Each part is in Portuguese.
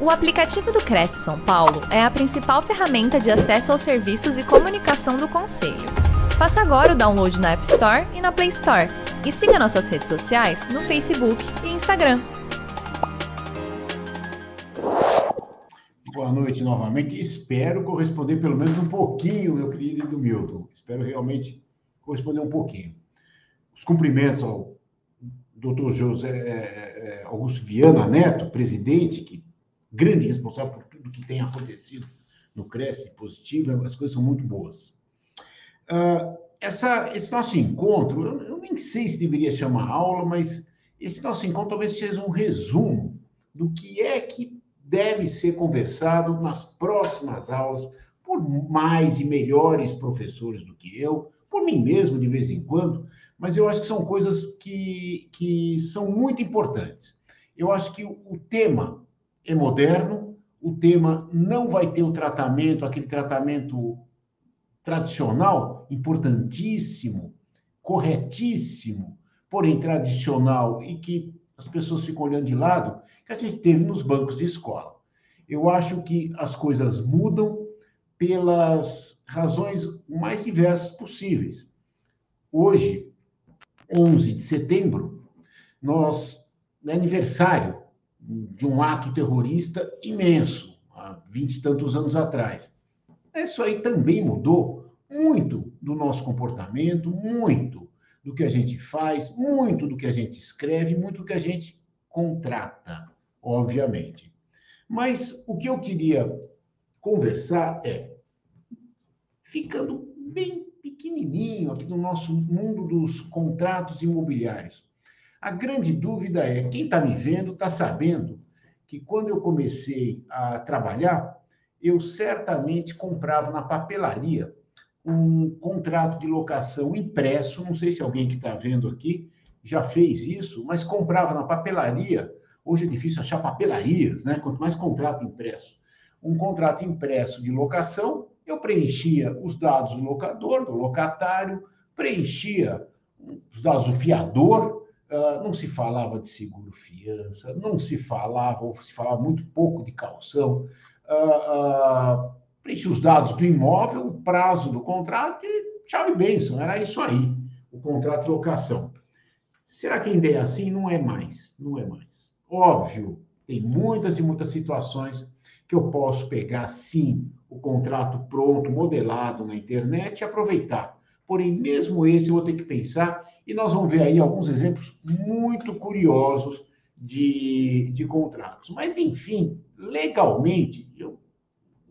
O aplicativo do Cresce São Paulo é a principal ferramenta de acesso aos serviços e comunicação do Conselho. Faça agora o download na App Store e na Play Store. E siga nossas redes sociais no Facebook e Instagram. Boa noite novamente. Espero corresponder pelo menos um pouquinho, meu querido Milton. Espero realmente corresponder um pouquinho. Os cumprimentos ao doutor José é, é, Augusto Viana Neto, presidente, que grande responsável por tudo que tem acontecido no Cresce positivo, as coisas são muito boas. Uh, essa, esse nosso encontro, eu, eu, nem sei se deveria chamar aula, mas esse nosso encontro talvez seja um resumo do que é que deve ser conversado nas próximas aulas por mais e melhores professores do que eu, por mim mesmo de vez em quando, mas eu acho que são coisas que, que são muito importantes. Eu acho que o, o tema é moderno, o tema não vai ter o tratamento, aquele tratamento tradicional, importantíssimo, corretíssimo, porém tradicional e que as pessoas ficam olhando de lado, que a gente teve nos bancos de escola. Eu acho que as coisas mudam pelas razões mais diversas possíveis. Hoje, 11 de setembro, nós é aniversário de um ato terrorista imenso, há vinte e tantos anos atrás. Isso aí também mudou muito do nosso comportamento, muito do que a gente faz, muito do que a gente escreve, muito do que a gente contrata, obviamente. Mas o que eu queria conversar é, ficando bem pequenininho aqui no nosso mundo dos contratos imobiliários, a grande dúvida é: quem está me vendo está sabendo que quando eu comecei a trabalhar, eu certamente comprava na papelaria um contrato de locação impresso. Não sei se alguém que está vendo aqui já fez isso, mas comprava na papelaria. Hoje é difícil achar papelarias, né? Quanto mais contrato impresso. Um contrato impresso de locação, eu preenchia os dados do locador, do locatário, preenchia os dados do fiador, Uh, não se falava de seguro fiança, não se falava, ou se falava muito pouco de calção. Uh, uh, preenche os dados do imóvel, o prazo do contrato e tchau e bênção. Era isso aí, o contrato de locação. Será que ainda é assim? Não é mais, não é mais. Óbvio, tem muitas e muitas situações que eu posso pegar, sim, o contrato pronto, modelado na internet e aproveitar. Porém, mesmo esse, eu vou ter que pensar e nós vamos ver aí alguns exemplos muito curiosos de, de contratos. Mas, enfim, legalmente, eu,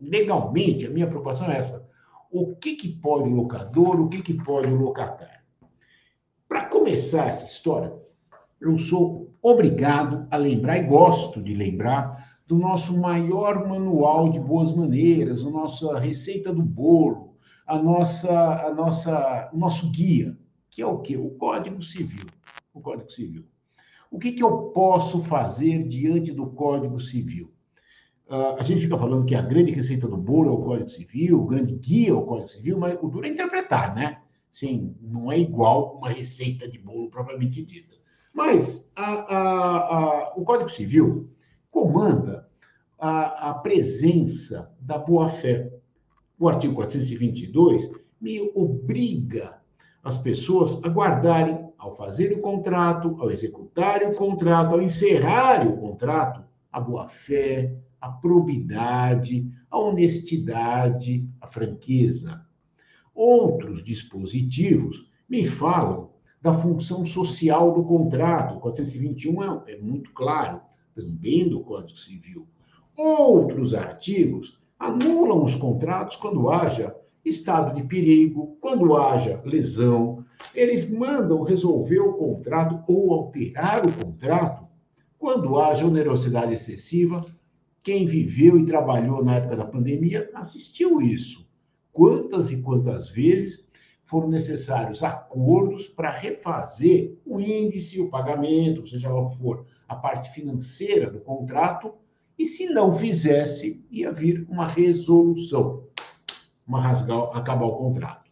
legalmente, a minha preocupação é essa. O que, que pode o locador, o que, que pode o locatário? Para começar essa história, eu sou obrigado a lembrar, e gosto de lembrar, do nosso maior manual de boas maneiras, a nossa receita do bolo, a nossa, a nossa, o nosso guia que é o quê? O Código Civil. O Código Civil. O que, que eu posso fazer diante do Código Civil? Uh, a gente fica falando que a grande receita do bolo é o Código Civil, o grande guia é o Código Civil, mas o duro é interpretar, né? Sim, não é igual uma receita de bolo propriamente dita. Mas a, a, a, o Código Civil comanda a, presença da boa-fé. O artigo 422 me obriga as pessoas aguardarem, ao fazer o contrato, ao executarem o contrato, ao encerrarem o contrato, a boa-fé, a probidade, a honestidade, a franqueza. Outros dispositivos me falam da função social do contrato. O 421 é, é muito claro, também do Código Civil. Outros artigos anulam os contratos quando haja estado de perigo, quando haja lesão, eles mandam resolver o contrato ou alterar o contrato quando haja onerosidade excessiva. Quem viveu e trabalhou na época da pandemia assistiu isso. Quantas e quantas vezes foram necessários acordos para refazer o índice, o pagamento, seja lá o que for, a parte financeira do contrato, e se não fizesse, ia vir uma resolução uma rasgar, acabar o contrato.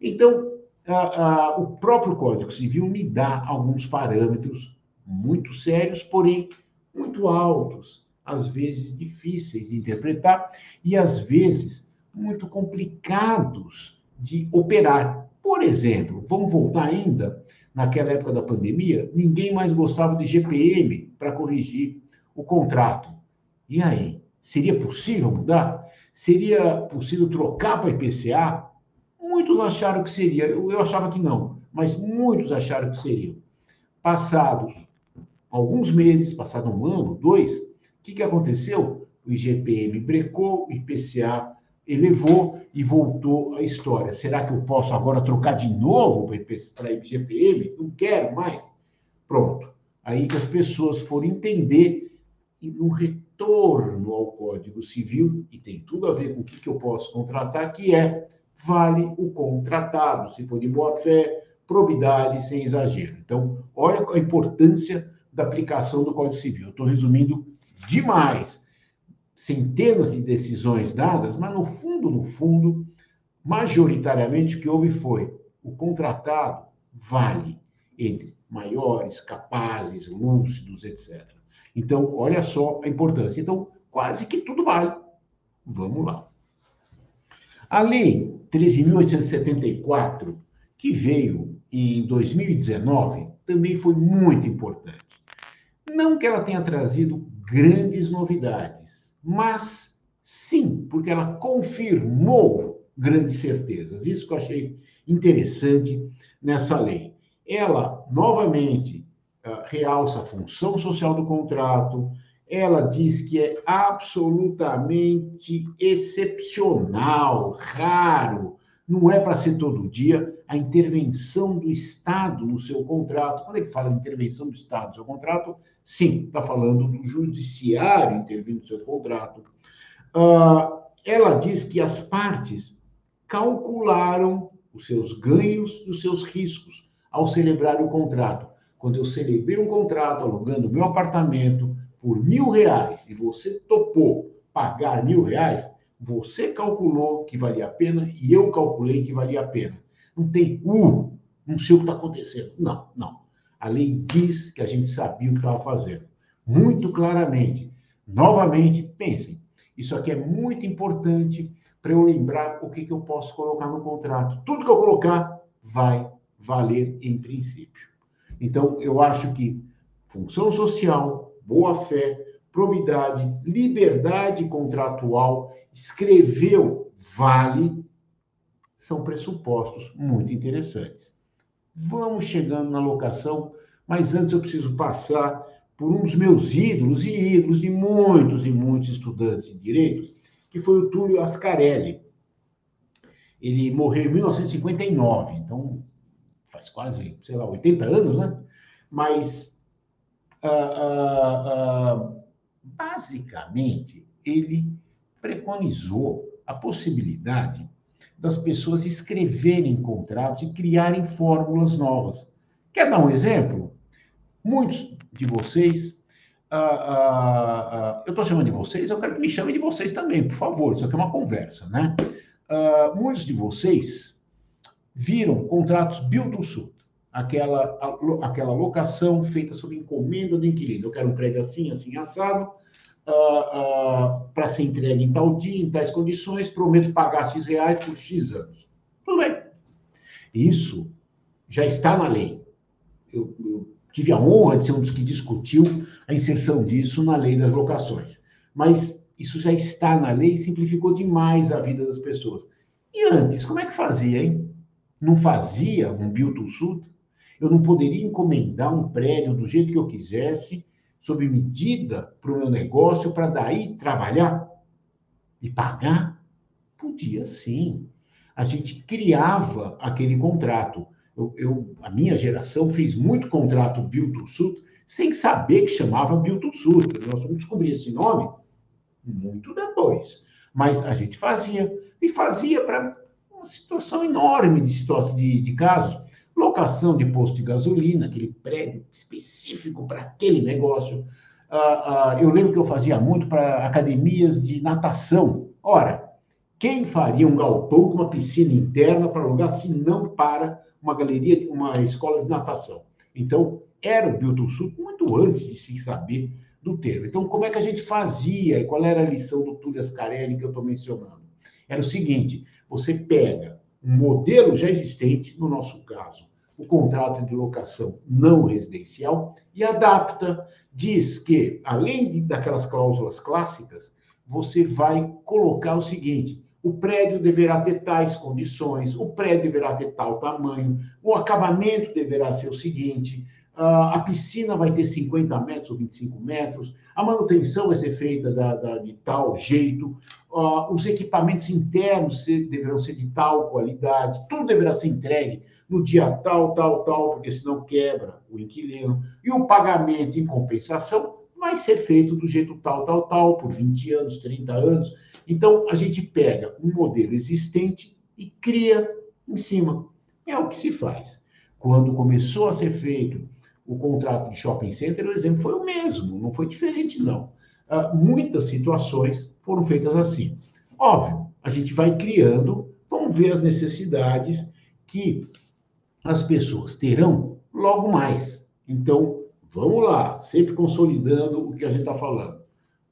Então, a, a, o próprio Código Civil me dá alguns parâmetros muito sérios, porém muito altos, às vezes difíceis de interpretar e às vezes muito complicados de operar. Por exemplo, vamos voltar ainda naquela época da pandemia, ninguém mais gostava de GPM para corrigir o contrato. E aí, seria possível mudar? Seria possível trocar para IPCA? Muitos acharam que seria, eu achava que não, mas muitos acharam que seria. Passados alguns meses, passado um ano, dois, o que, que aconteceu? O IGPM brecou, o IPCA elevou e voltou a história. Será que eu posso agora trocar de novo para IGPM? Não quero mais. Pronto. Aí que as pessoas foram entender e um retorno ao Código Civil, e tem tudo a ver com o que, que eu posso contratar, que é vale o contratado, se for de boa fé, probidade, sem exagero. Então, olha a importância da aplicação do Código Civil. Estou resumindo demais. Centenas de decisões dadas, mas no fundo, no fundo, majoritariamente o que houve foi o contratado vale entre maiores, capazes, lúcidos, etc. Então, olha só a importância. Então, quase que tudo vale. Vamos lá. A Lei 13.874, que veio em 2019, também foi muito importante. Não que ela tenha trazido grandes novidades, mas sim, porque ela confirmou grandes certezas. Isso que eu achei interessante nessa lei. Ela, novamente, realça a função social do contrato, ela diz que é absolutamente excepcional, raro, não é para ser todo dia a intervenção do Estado no seu contrato. Quando ele fala de intervenção do Estado no seu contrato, sim, está falando do judiciário intervindo no seu contrato. Uh, ela diz que as partes calcularam os seus ganhos e os seus riscos ao celebrar o contrato. Quando eu celebrei um contrato alugando meu apartamento por mil reais e você topou pagar mil reais, você calculou que valia a pena e eu calculei que valia a pena. Não tem, uh, não sei o que está acontecendo. Não, não. A lei diz que a gente sabia o que estava fazendo. Muito claramente. Novamente, pensem, isso aqui é muito importante para eu lembrar o que, que eu posso colocar no contrato. Tudo que eu colocar vai valer em princípio. Então, eu acho que função social, boa-fé, probidade, liberdade contratual, escreveu vale, são pressupostos muito interessantes. Vamos chegando na locação, mas antes eu preciso passar por um dos meus ídolos e ídolos de muitos e muitos estudantes de direitos, que foi o Túlio Ascarelli. Ele morreu em 1959, então faz quase, sei lá, 80 anos, né? Mas uh, uh, uh, basicamente, ele preconizou a possibilidade das pessoas escreverem contratos e criarem fórmulas novas. Quer dar um exemplo? Muitos de vocês, ah, ah, ah, eu estou chamando de vocês, eu quero que me chamem de vocês também, por favor, isso aqui é uma conversa, né? muitos de vocês viram contratos build to suit, aquela, aquela locação feita sob encomenda do inquilino. Eu quero um prédio assim, assim, assado, uh, uh, para ser entregue em tal dia, em tais condições, prometo pagar X reais por X anos. Tudo bem. Isso já está na lei. Eu, eu tive a honra de ser um dos que discutiu a inserção disso na lei das locações. Mas isso já está na lei e simplificou demais a vida das pessoas. E antes, como é que fazia, hein? Não fazia um build to suit? Eu não poderia encomendar um prédio do jeito que eu quisesse sob medida para o meu negócio para daí trabalhar e pagar? Podia sim. A gente criava aquele contrato. Eu, eu, a minha geração fez muito contrato Build to Suit sem saber que chamava Build to Suit. Nós vamos descobrir esse nome muito depois. Mas a gente fazia, e fazia para uma situação enorme de, situação, de, de casos locação de posto de gasolina, aquele prédio específico para aquele negócio. Uh, uh, eu lembro que eu fazia muito para academias de natação. Ora, quem faria um galpão com uma piscina interna para alugar, se não para uma galeria, uma escola de natação? Então, era o Bilton Sul muito antes de se saber do termo. Então, como é que a gente fazia e qual era a lição do Túlio Ascarelli que eu estou mencionando? Era o seguinte: você pega um modelo já existente, no nosso caso, o contrato de locação não residencial, e adapta, diz que, além de, daquelas cláusulas clássicas, você vai colocar o seguinte: o prédio deverá ter tais condições, o prédio deverá ter tal tamanho, o acabamento deverá ser o seguinte, a piscina vai ter 50 metros ou 25 metros, a manutenção vai ser feita da, da, de tal jeito, os equipamentos internos deverão ser de tal qualidade, tudo deverá ser entregue no dia tal, tal, tal, porque senão quebra o inquilino, e o pagamento em compensação vai ser feito do jeito tal, tal, tal, por 20 anos, 30 anos. Então, a gente pega um modelo existente e cria em cima. É o que se faz. Quando começou a ser feito o contrato de shopping center, o exemplo foi o mesmo, não foi diferente, não. Uh, muitas situações foram feitas assim. Óbvio, a gente vai criando, vamos ver as necessidades que as pessoas terão logo mais. Então, Vamos lá, sempre consolidando o que a gente está falando.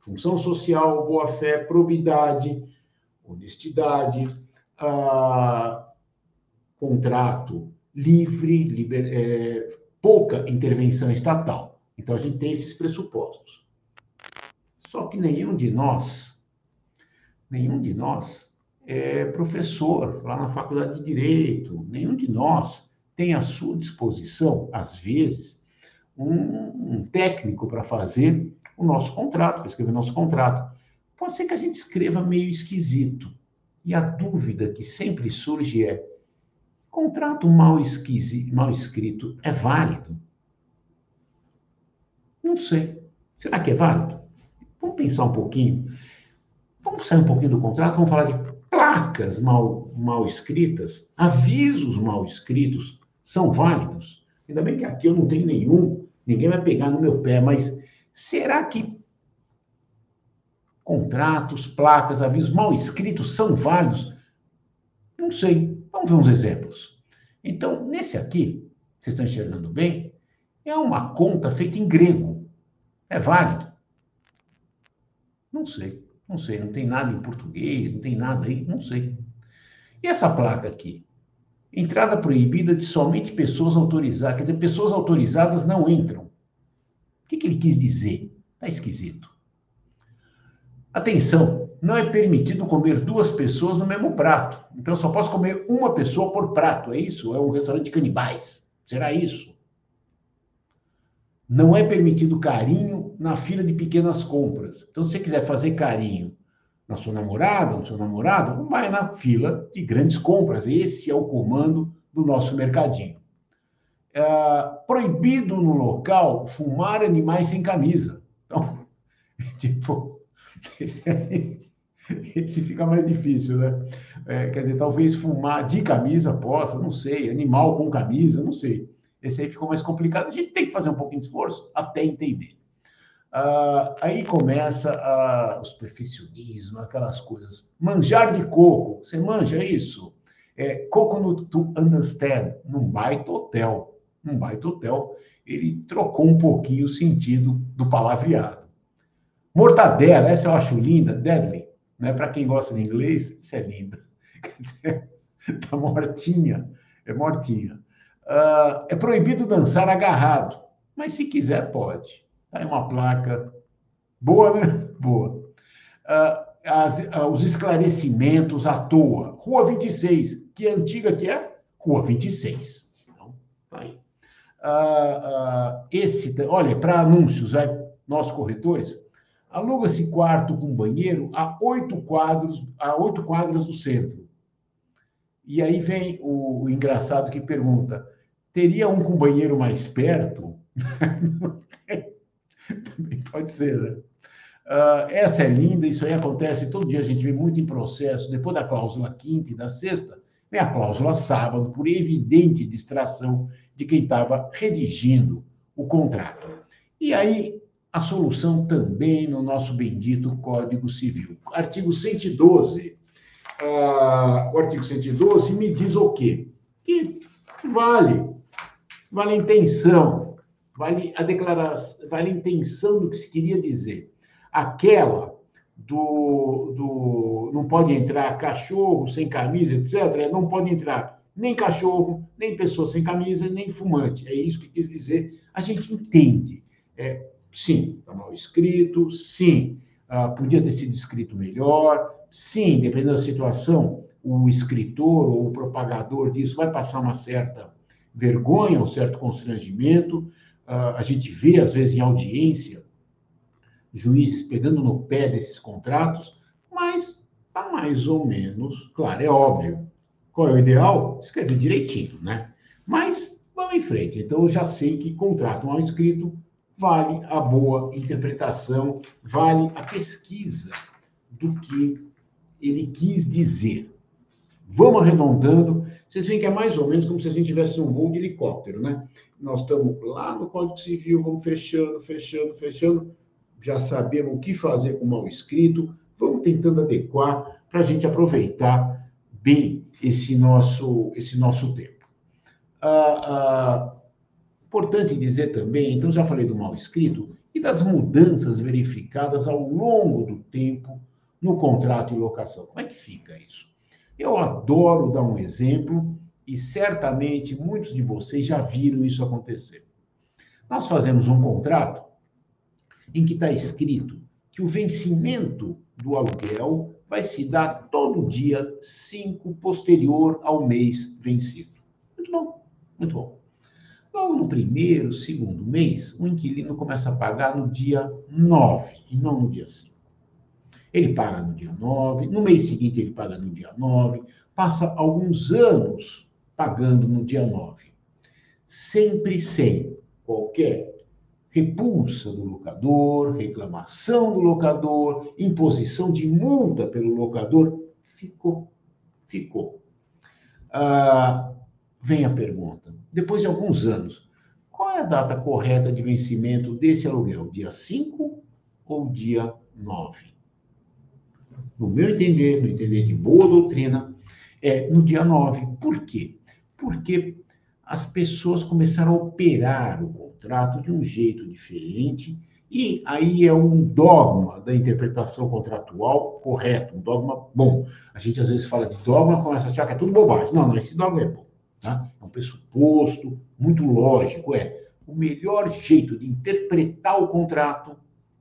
Função social, boa-fé, probidade, honestidade, ah, contrato livre, liber, é, pouca intervenção estatal. Então, a gente tem esses pressupostos. Só que nenhum de nós, nenhum de nós é professor lá na faculdade de Direito, nenhum de nós tem à sua disposição, às vezes, um, um técnico para fazer o nosso contrato, para escrever o nosso contrato. Pode ser que a gente escreva meio esquisito. E a dúvida que sempre surge é: contrato mal, esquisito, mal escrito é válido? Não sei. Será que é válido? Vamos pensar um pouquinho. Vamos sair um pouquinho do contrato, vamos falar de placas mal, mal escritas, avisos mal escritos são válidos. Ainda bem que aqui eu não tenho nenhum ninguém vai pegar no meu pé, mas será que contratos, placas, avisos mal escritos são válidos? Não sei. Vamos ver uns exemplos. Então, nesse aqui, vocês estão enxergando bem, é uma conta feita em grego. É válido? Não sei. Não sei. Não tem nada em português, não tem nada aí, não sei. E essa placa aqui? Entrada proibida de somente pessoas autorizadas. Quer dizer, pessoas autorizadas não entram. O que, que ele quis dizer? Está esquisito. Atenção, não é permitido comer duas pessoas no mesmo prato. Então só posso comer uma pessoa por prato, é isso? É um restaurante canibais. Será isso? Não é permitido carinho na fila de pequenas compras. Então, se você quiser fazer carinho na sua namorada, no seu namorado, vai na fila de grandes compras. Esse é o comando do nosso mercadinho. É, proibido no local fumar animais sem camisa. Então, tipo, esse fica mais difícil, né? É, quer dizer, talvez fumar de camisa possa, não sei, animal com camisa, não sei. Esse aí ficou mais complicado. A gente tem que fazer um pouquinho de esforço até entender. Uh, aí começa uh, o superficialismo, aquelas coisas. Manjar de coco, você manja isso? É, coconut to understand, num baita hotel. Num baita hotel, ele trocou um pouquinho o sentido do palavreado. Mortadela, essa eu acho linda, deadly. Né? Para quem gosta de inglês, isso é linda. tá mortinha, é mortinha. Uh, é proibido dançar agarrado, mas se quiser, pode. Tá aí uma placa. Boa, né? Boa. Uh, as, uh, os esclarecimentos à toa. Rua 26, que é antiga que é? Rua 26. Então, tá aí. Uh, esse, olha, para anúncios, vai, nós corretores, aluga-se quarto com banheiro a oito quadros, a oito quadras do centro. E aí vem o, engraçado que pergunta: teria um com banheiro mais perto? Também pode ser, né? Uh, essa é linda, isso aí acontece todo dia, a gente vê muito em processo. Depois da cláusula quinta e da sexta, vem a cláusula sábado, por evidente distração de quem estava redigindo o contrato. E aí, a solução também no nosso bendito Código Civil. Artigo 112. Uh, o artigo 112 me diz o quê? Que vale, vale a intenção, vale a declaração, vale a intenção do que se queria dizer. Aquela do, do não pode entrar cachorro sem camisa, etc., não pode entrar nem cachorro, nem pessoa sem camisa, nem fumante. É isso que quis dizer. A gente entende. É, sim, está mal escrito, sim, uh, podia ter sido escrito melhor, sim, dependendo da situação, o escritor ou o propagador disso vai passar uma certa vergonha, um certo constrangimento. Uh, a gente vê, às vezes, em audiência, juízes pegando no pé desses contratos, mas está mais ou menos, claro, é óbvio. Qual é o ideal? Escrever direitinho, né? Mas vamos em frente. Então, eu já sei que contrato mal escrito vale a boa interpretação, vale a pesquisa do que ele quis dizer. Vamos arredondando. Vocês veem que é mais ou menos como se a gente tivesse um voo de helicóptero, né? Nós estamos lá no Código Civil, vamos fechando, fechando, fechando. Já sabemos o que fazer com o mal escrito, vamos tentando adequar para a gente aproveitar bem esse nosso, esse nosso tempo. Ah, ah, importante dizer também, então já falei do mal escrito e das mudanças verificadas ao longo do tempo no contrato de locação. Como é que fica isso? Eu adoro dar um exemplo e certamente muitos de vocês já viram isso acontecer. Nós fazemos um contrato em que está escrito que o vencimento do aluguel vai se dar todo dia 5 posterior ao mês vencido. Muito bom, muito bom. Logo no primeiro, segundo mês, o inquilino começa a pagar no dia 9 e não no dia 5. Ele paga no dia 9, no mês seguinte ele paga no dia 9, passa alguns anos pagando no dia 9. Sempre sem qualquer repulsa do locador, reclamação do locador, imposição de multa pelo locador, ficou. Ficou. Ah, vem a pergunta: depois de alguns anos, qual é a data correta de vencimento desse aluguel? Dia 5 ou dia 9? no meu entender, no entender de boa doutrina, é no dia 9. Por quê? Porque as pessoas começaram a operar o contrato de um jeito diferente, e aí é um dogma da interpretação contratual correto, um dogma bom. A gente às vezes fala de dogma, começa a achar que é tudo bobagem. Não, não, esse dogma é bom. Tá? É um pressuposto muito lógico. É o melhor jeito de interpretar o contrato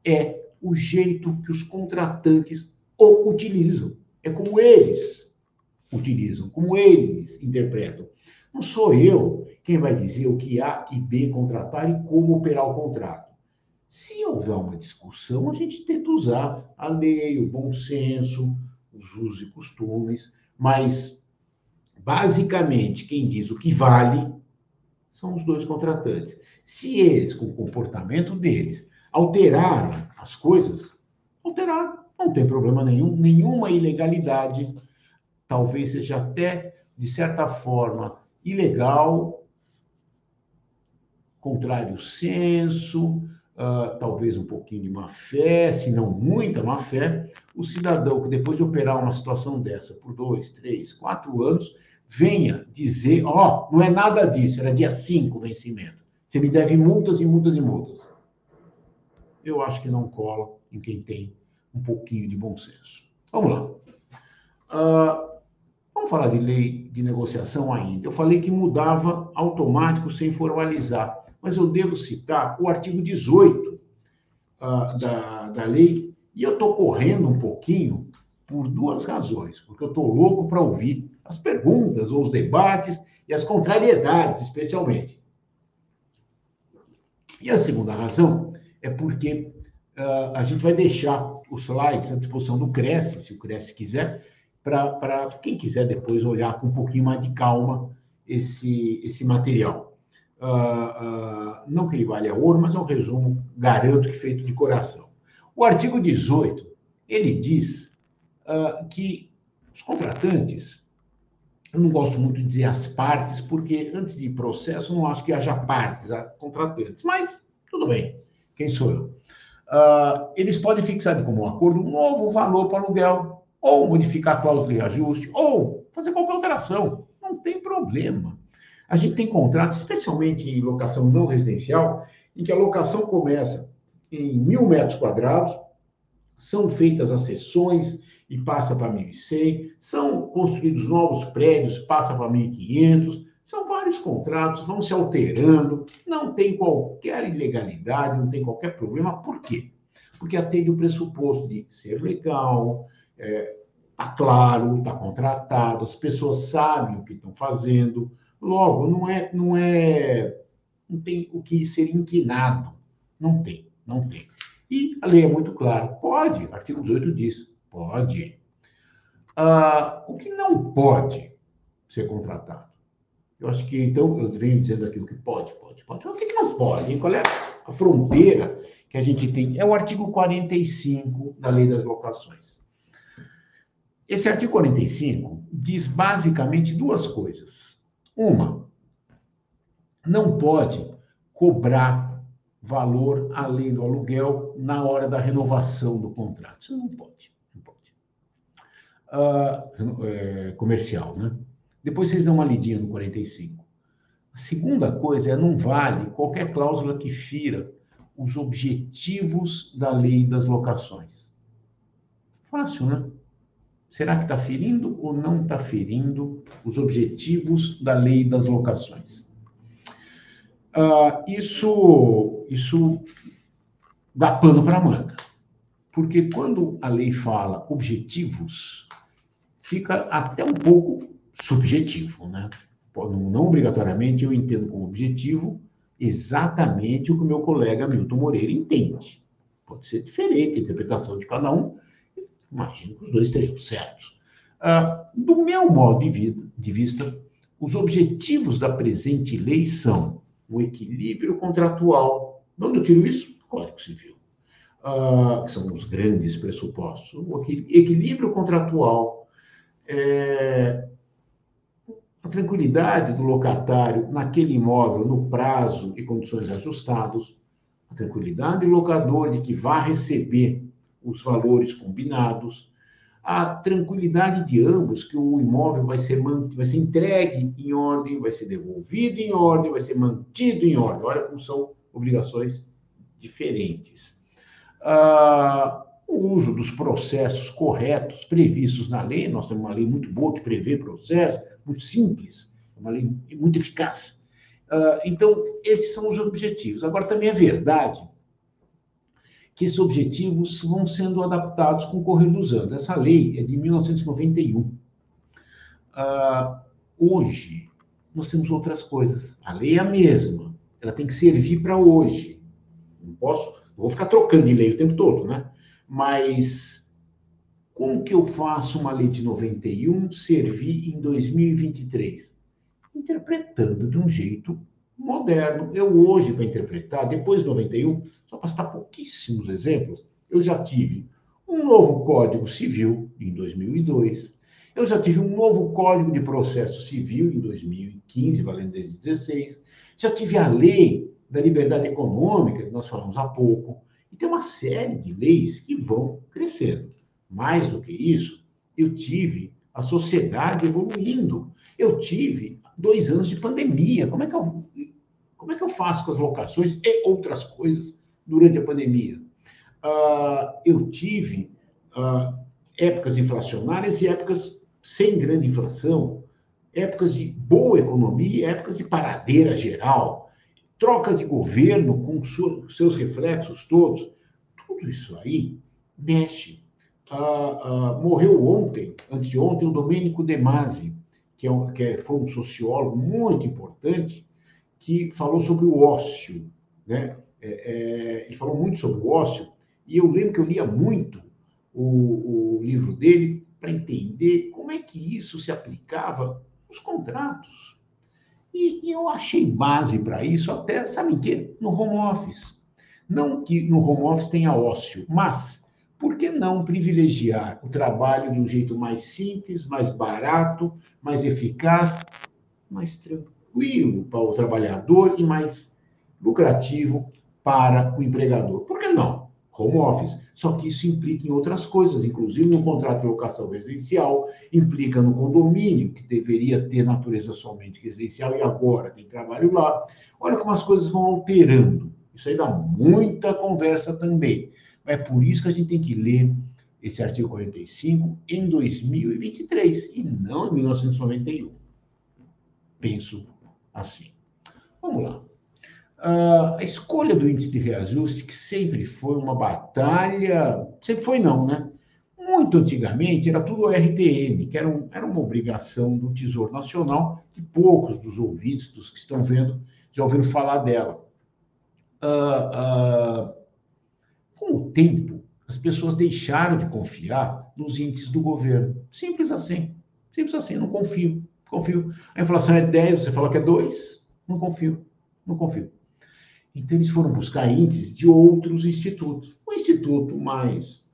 é o jeito que os contratantes ou utilizam. É como eles utilizam, como eles interpretam. Não sou eu quem vai dizer o que A e B contratar e como operar o contrato. Se houver uma discussão, a gente tenta usar a lei, o bom senso, os usos e costumes, mas basicamente quem diz o que vale são os dois contratantes. Se eles, com o comportamento deles, alteraram as coisas, alteraram. Não tem problema nenhum, nenhuma ilegalidade, talvez seja até, de certa forma, ilegal, contrário senso, uh, talvez um pouquinho de má fé, se não muita má fé, o cidadão que depois de operar uma situação dessa por dois, três, quatro anos, venha dizer, ó, oh, não é nada disso, era dia 5 vencimento. Você me deve multas e multas e multas. Eu acho que não cola em quem tem um pouquinho de bom senso. Vamos lá. Uh, vamos falar de lei de negociação ainda. Eu falei que mudava automático sem formalizar, mas eu devo citar o artigo 18 uh, ah, da, da lei, e eu estou correndo um pouquinho por duas razões. Porque eu estou louco para ouvir as perguntas, ou os debates e as contrariedades, especialmente. E a segunda razão é porque uh, a gente vai deixar os slides à disposição do Cresce, se o Cresce quiser, para quem quiser depois olhar com um pouquinho mais de calma esse, esse material. Uh, uh, não que ele valha ouro, mas é um resumo, garanto que feito de coração. O artigo 18, ele diz uh, que os contratantes, eu não gosto muito de dizer as partes, porque antes de processo, não acho que haja partes, há contratantes, mas tudo bem, quem sou eu? uh, eles podem fixar de comum acordo um novo valor para o aluguel, ou modificar a cláusula de ajuste, ou fazer qualquer alteração. Não tem problema. A gente tem contratos, especialmente em locação não residencial, em que a locação começa em mil metros quadrados, são feitas as sessões e passa para 1.100, são construídos novos prédios, passa para 1.500, são vários contratos, vão se alterando, não tem qualquer ilegalidade, não tem qualquer problema. Por quê? Porque atende o pressuposto de ser legal, é, tá claro, está contratado, as pessoas sabem o que estão fazendo. Logo, não é, não é, não tem o que ser inquinado. Não tem, não tem. E a lei é muito clara. Pode, artigo 18 diz, pode. Ah, o que não pode ser contratado? Eu acho que, então, eu venho dizendo aqui o que pode, pode, pode. o que, não pode? Qual é a fronteira que a gente tem? É o artigo 45 da Lei das Locações. Esse artigo 45 diz basicamente duas coisas. Uma, não pode cobrar valor além do aluguel na hora da renovação do contrato. Isso. Não pode. Uh, é, comercial, né? Depois vocês dão uma lidinha no 45. A segunda coisa é não vale qualquer cláusula que fira os objetivos da lei das locações. Fácil, né? Será que está ferindo ou não está ferindo os objetivos da lei das locações? Uh, isso, isso dá pano para manga. Porque quando a lei fala objetivos, fica até um pouco subjetivo, né? Não obrigatoriamente eu entendo como objetivo exatamente o que o meu colega Milton Moreira entende. Pode ser diferente a interpretação de cada um. Imagino que os dois estejam certos. Ah, do meu modo de, vida, de vista, os objetivos da presente lei são o equilíbrio contratual. De onde eu tiro isso? Código Civil. Ah, que são os grandes pressupostos. O equilíbrio contratual, é, a tranquilidade do locatário naquele imóvel no prazo e condições ajustados, a tranquilidade do locador de que vai receber os valores combinados, a tranquilidade de ambos que o imóvel vai ser vai ser entregue em ordem, vai ser devolvido em ordem, vai ser mantido em ordem. Olha como são obrigações diferentes. Ah, o uso dos processos corretos previstos na lei, nós temos uma lei muito boa que prevê processo, muito simples, uma lei muito eficaz. Uh, então, esses são os objetivos. Agora, também é verdade que esses objetivos vão sendo adaptados com o correr dos anos. Essa lei é de 1991. Uh, ah, hoje, nós temos outras coisas. A lei é a mesma, ela tem que servir para hoje. Não posso, não vou ficar trocando de lei o tempo todo, né? Mas como que eu faço uma lei de 91 servir em 2023? Interpretando de um jeito moderno. Eu hoje, para interpretar, depois de 91, só para citar pouquíssimos exemplos, eu já tive um novo Código Civil em 2002, eu já tive um novo Código de Processo Civil em 2015, valendo desde 16, já tive a Lei da Liberdade Econômica, que nós falamos há pouco, tem uma série de leis que vão crescendo. Mais do que isso, eu tive a sociedade evoluindo. Eu tive dois anos de pandemia. Como é que eu, como é que eu faço com as locações e outras coisas durante a pandemia? Uh, eu tive uh, épocas inflacionárias e épocas sem grande inflação, épocas de boa economia e épocas de paradeira geral, troca de governo com seus reflexos todos. Tudo isso aí mexe ah, ah, morreu ontem, antes de ontem, o Domênico De Masi, que, é um, que é, foi um sociólogo muito importante, que falou sobre o ócio. Né? É, é, ele falou muito sobre o ócio, e eu lembro que eu lia muito o, o livro dele para entender como é que isso se aplicava nos contratos. E, eu achei base para isso até, sabe em quê? No home office. Não que no home office tenha ócio, mas por que não privilegiar o trabalho de um jeito mais simples, mais barato, mais eficaz, mais tranquilo para o trabalhador e mais lucrativo para o empregador? Por que não? Home office. Só que isso implica em outras coisas, inclusive no contrato de locação residencial, implica no condomínio, que deveria ter natureza somente residencial e agora tem trabalho lá. Olha como as coisas vão alterando. Isso aí dá muita conversa também. É por isso que a gente tem que ler esse artigo 45 em 2023 e não em 1991. Penso assim. Vamos lá. Uh, a escolha do índice de reajuste, que sempre foi uma batalha, sempre foi não, né? Muito antigamente era tudo RTN, que era, um, era uma obrigação do Tesouro Nacional, que poucos dos ouvintes, dos que estão vendo, já ouviram falar dela. Uh, uh, com o tempo, as pessoas deixaram de confiar nos índices do governo. Simples assim. Simples assim, não confio. Confio. A inflação é 10, você fala que é 2, não confio. Não confio. Então, eles foram buscar índices de outros institutos. O instituto mais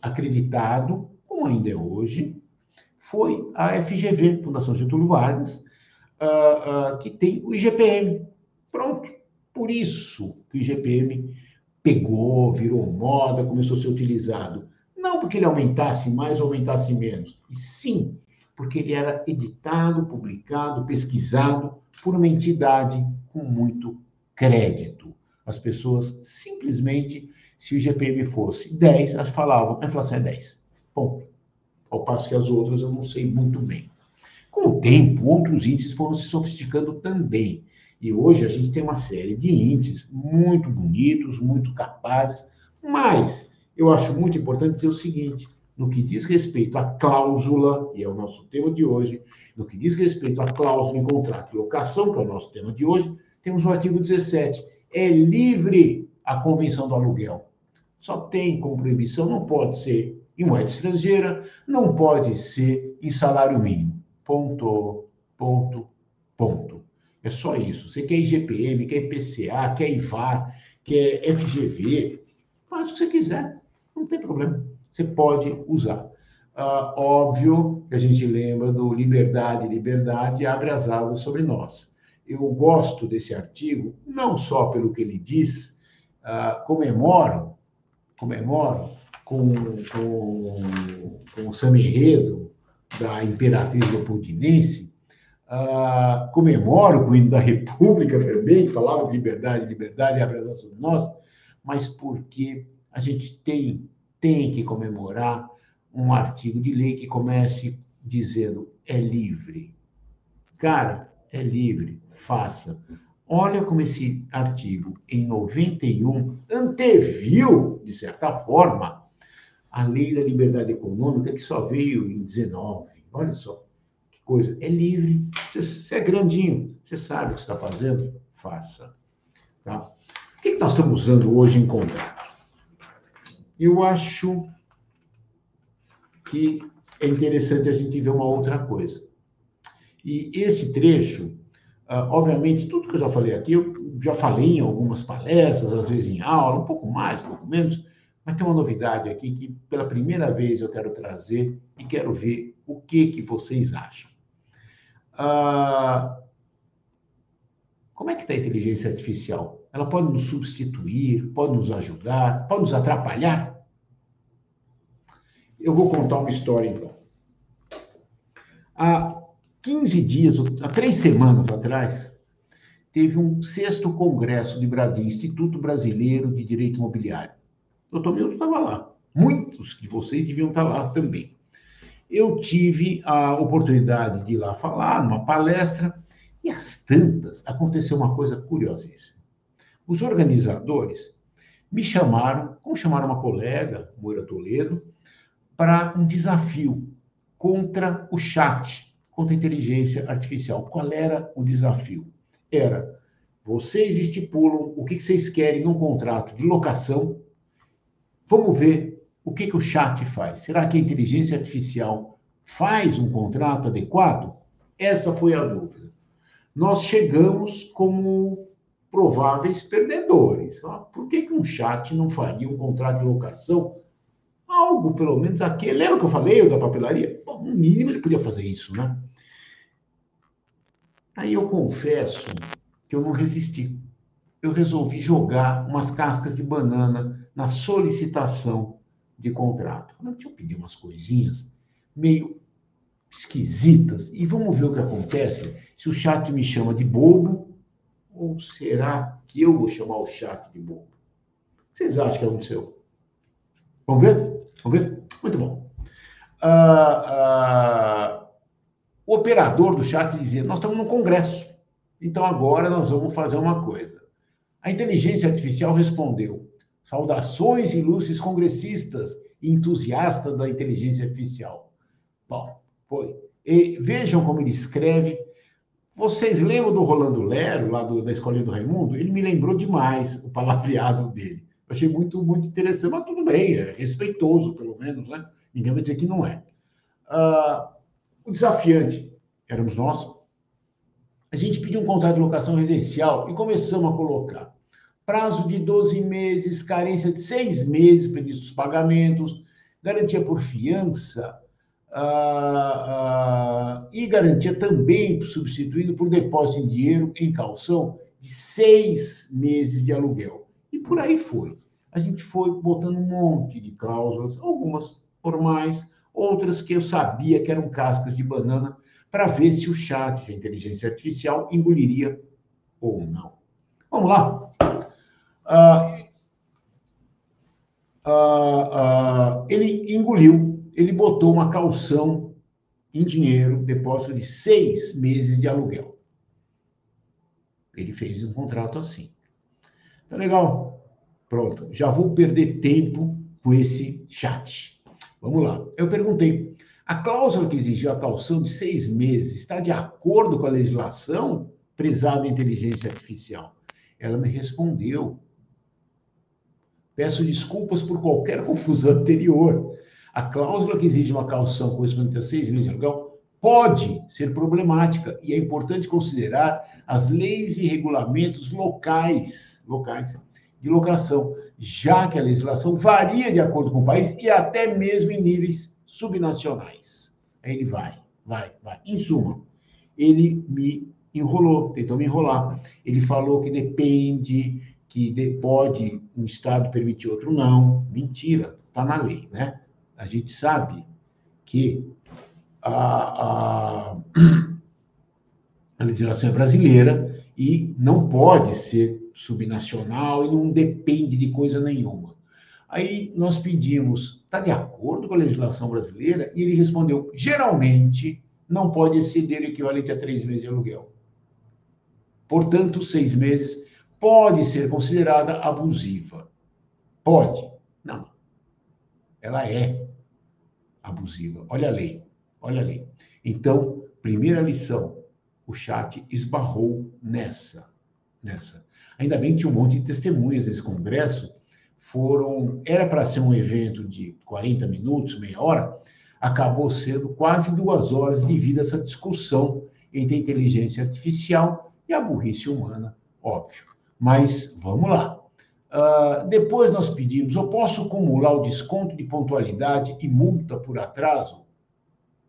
acreditado, como ainda é hoje, foi a FGV, Fundação Getúlio Vargas, uh, uh, que tem o IGPM. Pronto. Por isso que o IGPM pegou, virou moda, começou a ser utilizado. Não porque ele aumentasse mais ou aumentasse menos, e sim porque ele era editado, publicado, pesquisado por uma entidade com muito crédito. As pessoas simplesmente, se o IGPM fosse 10, elas falavam, a inflação é 10. Ponto. Ao passo que as outras eu não sei muito bem. Com o tempo, outros índices foram se sofisticando também. E hoje a gente tem uma série de índices muito bonitos, muito capazes, mas eu acho muito importante dizer o seguinte: no que diz respeito à cláusula, e é o nosso tema de hoje, no que diz respeito à cláusula em contrato de locação, que é o nosso tema de hoje, temos o artigo 17. É livre a convenção do aluguel. Só tem como proibição, não pode ser em moeda estrangeira, não pode ser em salário mínimo. Ponto, ponto, ponto. É só isso. Você quer IGPM, quer IPCA, quer IVAR, quer FGV, faz o que você quiser. Não tem problema. Você pode usar. Uh, óbvio que a gente lembra do liberdade, liberdade abre as asas sobre nós eu gosto desse artigo, não só pelo que ele diz, uh, comemoro, comemoro com, com, com o Samerredo da Imperatriz Leopoldinense, uh, comemoro com o hino da República também, que falava de liberdade, liberdade, abre sobre nós, mas porque a gente tem, tem que comemorar um artigo de lei que comece dizendo é livre. Cara, é livre faça. Olha como esse artigo, em 91, anteviu, de certa forma, a lei da liberdade econômica, que só veio em 19. Olha só, que coisa. É livre. Você, é grandinho, você sabe o que está fazendo? Faça. Tá? O que, que nós estamos usando hoje em contrato? Eu acho que é interessante a gente ver uma outra coisa. E esse trecho Uh, obviamente, tudo que eu já falei aqui, eu já falei em algumas palestras, às vezes em aula, um pouco mais, um pouco menos, mas tem uma novidade aqui que pela primeira vez eu quero trazer e quero ver o que, que vocês acham. Uh, como é que está a inteligência artificial? Ela pode nos substituir, pode nos ajudar, pode nos atrapalhar? Eu vou contar uma história então. Há 15 dias, há três semanas atrás, teve um sexto congresso de Brasil, Instituto Brasileiro de Direito Imobiliário. O doutor Milton estava lá. Muitos de vocês deviam estar lá também. Eu tive a oportunidade de ir lá falar numa palestra e às tantas aconteceu uma coisa curiosíssima. Os organizadores me chamaram, como chamaram uma colega, Moira Toledo, para um desafio contra o chat contra a inteligência artificial. Qual era o desafio? Era, vocês estipulam o que vocês querem num contrato de locação, vamos ver o que, que o chat faz. Será que a inteligência artificial faz um contrato adequado? Essa foi a dúvida. Nós chegamos como prováveis perdedores. Ah, por que, que um chat não faria um contrato de locação? Algo, pelo menos, aqui. Lembra que eu falei da papelaria? No mínimo ele podia fazer isso, né? Aí eu confesso que eu não resisti. Eu resolvi jogar umas cascas de banana na solicitação de contrato. Deixa eu pedir umas coisinhas meio esquisitas e vamos ver o que acontece se o chat me chama de bobo Ou será que eu vou chamar o chat de bobo? O que vocês acham que aconteceu? Vamos ver? Vamos ver? Muito bom. Ah, ah, o operador do chat dizia: Nós estamos no Congresso, então agora nós vamos fazer uma coisa. A inteligência artificial respondeu: Saudações ilustres congressistas e entusiastas da inteligência artificial. Bom, foi. E vejam como ele escreve. Vocês lembram do Rolando Lero, lá do, da Escolinha do Raimundo? Ele me lembrou demais o palavreado dele. Eu achei muito, muito interessante, mas tudo bem, é respeitoso, pelo menos, né? Ninguém vai dizer que não é. Uh, o desafiante éramos nós. A gente pediu um contrato de locação residencial e começamos a colocar prazo de 12 meses, carência de seis meses para os pagamentos, garantia por fiança uh, uh, e garantia também substituído por depósito em dinheiro em calção de seis meses de aluguel. E por aí foi. A gente foi botando um monte de cláusulas, algumas outras que eu sabia que eram cascas de banana, para ver se o chat, se a inteligência artificial, engoliria ou não. Vamos lá. Ah, ah, ah, ele engoliu, ele botou uma calção em dinheiro, depósito de seis meses de aluguel. Ele fez um contrato assim. Tá legal? Pronto. Já vou perder tempo com esse chat. Vamos lá. Eu perguntei: a cláusula que exigiu a calção de seis meses está de acordo com a legislação prezada inteligência artificial? Ela me respondeu Peço desculpas por qualquer confusão anterior. A cláusula que exige uma calção correspondente a seis meses de aluguel pode ser problemática e é importante considerar as leis e regulamentos locais, locais de locação, já que a legislação varia de acordo com o país e até mesmo em níveis subnacionais. Aí ele vai, vai, vai. Em suma, ele me enrolou, tentou me enrolar. Ele falou que depende que pode um Estado permitir outro não. Mentira, está na lei, né? A gente sabe que a, a, a legislação é brasileira e não pode ser subnacional e não depende de coisa nenhuma. Aí nós pedimos, está de acordo com a legislação brasileira? E ele respondeu, geralmente não pode exceder o equivalente a três meses de aluguel. Portanto, seis meses pode ser considerada abusiva. Pode. Não. Ela é abusiva. Olha a lei. Olha a lei. Então, primeira lição, o chat esbarrou nessa, nessa. Ainda bem que tinha um monte de testemunhas nesse congresso. Foram, era para ser um evento de 40 minutos, meia hora, acabou sendo quase duas horas devido a essa discussão entre a inteligência artificial e a burrice humana, óbvio. Mas vamos lá. Uh, depois nós pedimos: eu posso acumular o desconto de pontualidade e multa por atraso?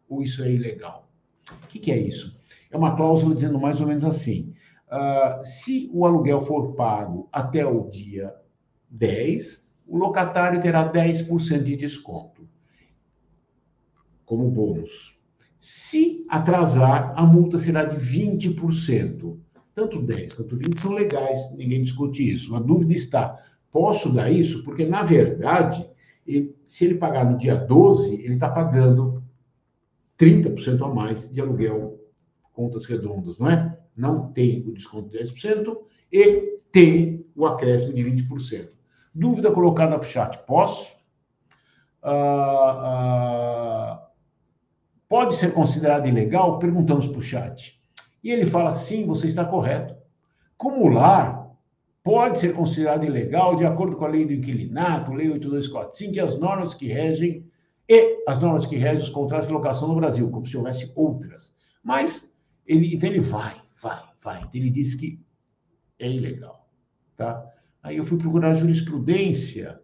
Ou isso é ilegal? O que, que é isso? É uma cláusula dizendo mais ou menos assim: uh, se o aluguel for pago até o dia 10, o locatário terá 10% de desconto como bônus. Se atrasar, a multa será de 20% tanto 10 quanto 20 são legais, ninguém discute isso. A dúvida está: posso dar isso? Porque, na verdade, ele, se ele pagar no dia 12, ele está pagando 30% a mais de aluguel, contas redondas, não é? Não tem o desconto de 10% e tem o acréscimo de 20%. Dúvida colocada para o chat: posso? Ah, ah, pode ser considerado ilegal? Perguntamos para o chat. E ele fala: sim, você está correto. Cumular pode ser considerado ilegal de acordo com a lei do inquilinato, lei 8245, e as normas que regem e as normas que regem os contratos de locação no Brasil, como se houvesse outras. Mas ele, então ele vai, vai, vai. Então ele diz que é ilegal, tá? Aí eu fui procurar jurisprudência,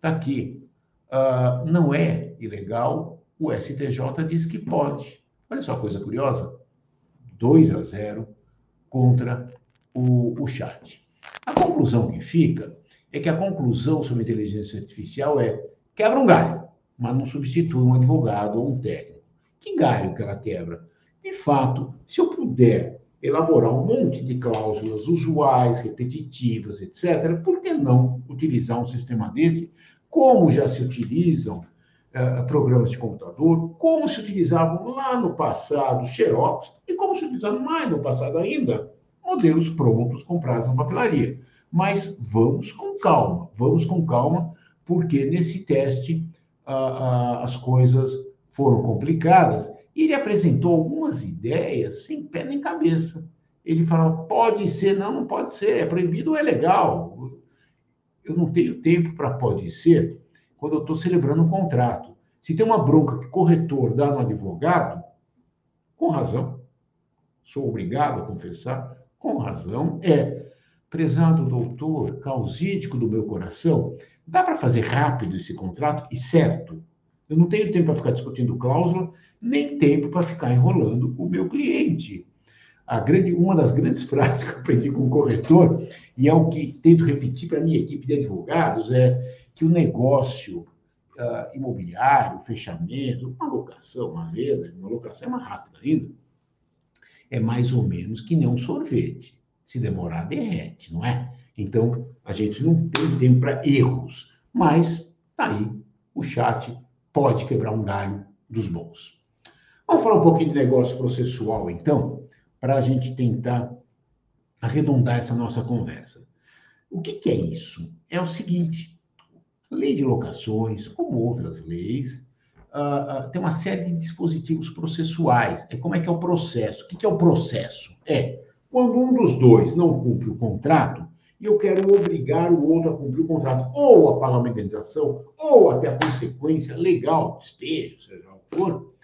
tá aqui. Uh, não é ilegal, o STJ diz que pode. Olha só coisa curiosa. 2 a 0 contra o, o chat. A conclusão que fica é que a conclusão sobre inteligência artificial é quebra um galho, mas não substitui um advogado ou um técnico. Que galho que ela quebra? De fato, se eu puder elaborar um monte de cláusulas usuais, repetitivas, etc., por que não utilizar um sistema desse, como já se utilizam uh, programas de computador, como se utilizavam lá no passado Xerox, e como se utilizavam mais no passado ainda modelos prontos comprados na papelaria. Mas vamos com calma, vamos com calma, porque nesse teste uh, uh, as coisas foram complicadas ele apresentou algumas ideias sem pé nem cabeça. Ele falava, pode ser, não, não pode ser, é proibido ou é legal. Eu não tenho tempo para pode ser quando eu estou celebrando um contrato. Se tem uma bronca que corretor dá no advogado, com razão, sou obrigado a confessar, com razão, é, prezado doutor, causídico do meu coração, dá para fazer rápido esse contrato e certo? Eu não tenho tempo para ficar discutindo cláusula, nem tempo para ficar enrolando o meu cliente. A grande, uma das grandes frases que eu aprendi com o corretor, e é o que tento repetir para a minha equipe de advogados, é que o negócio uh, imobiliário, fechamento, uma locação, uma venda, uma locação é mais rápida ainda, é mais ou menos que nem um sorvete. Se demorar, derrete, não é? Então, a gente não tem tempo para erros, mas tá aí o chat pode quebrar um galho dos bons. Vamos falar um pouquinho de negócio processual, então, para a gente tentar arredondar essa nossa conversa. O que, que, é isso? É o seguinte: lei de locações, como outras leis, uh, uh, tem uma série de dispositivos processuais. É como é que é o processo? O que, que é o processo? É quando um dos dois não cumpre o contrato, e eu quero obrigar o outro a cumprir o contrato, ou a indenização, ou até a consequência legal, despejo, seja o que for,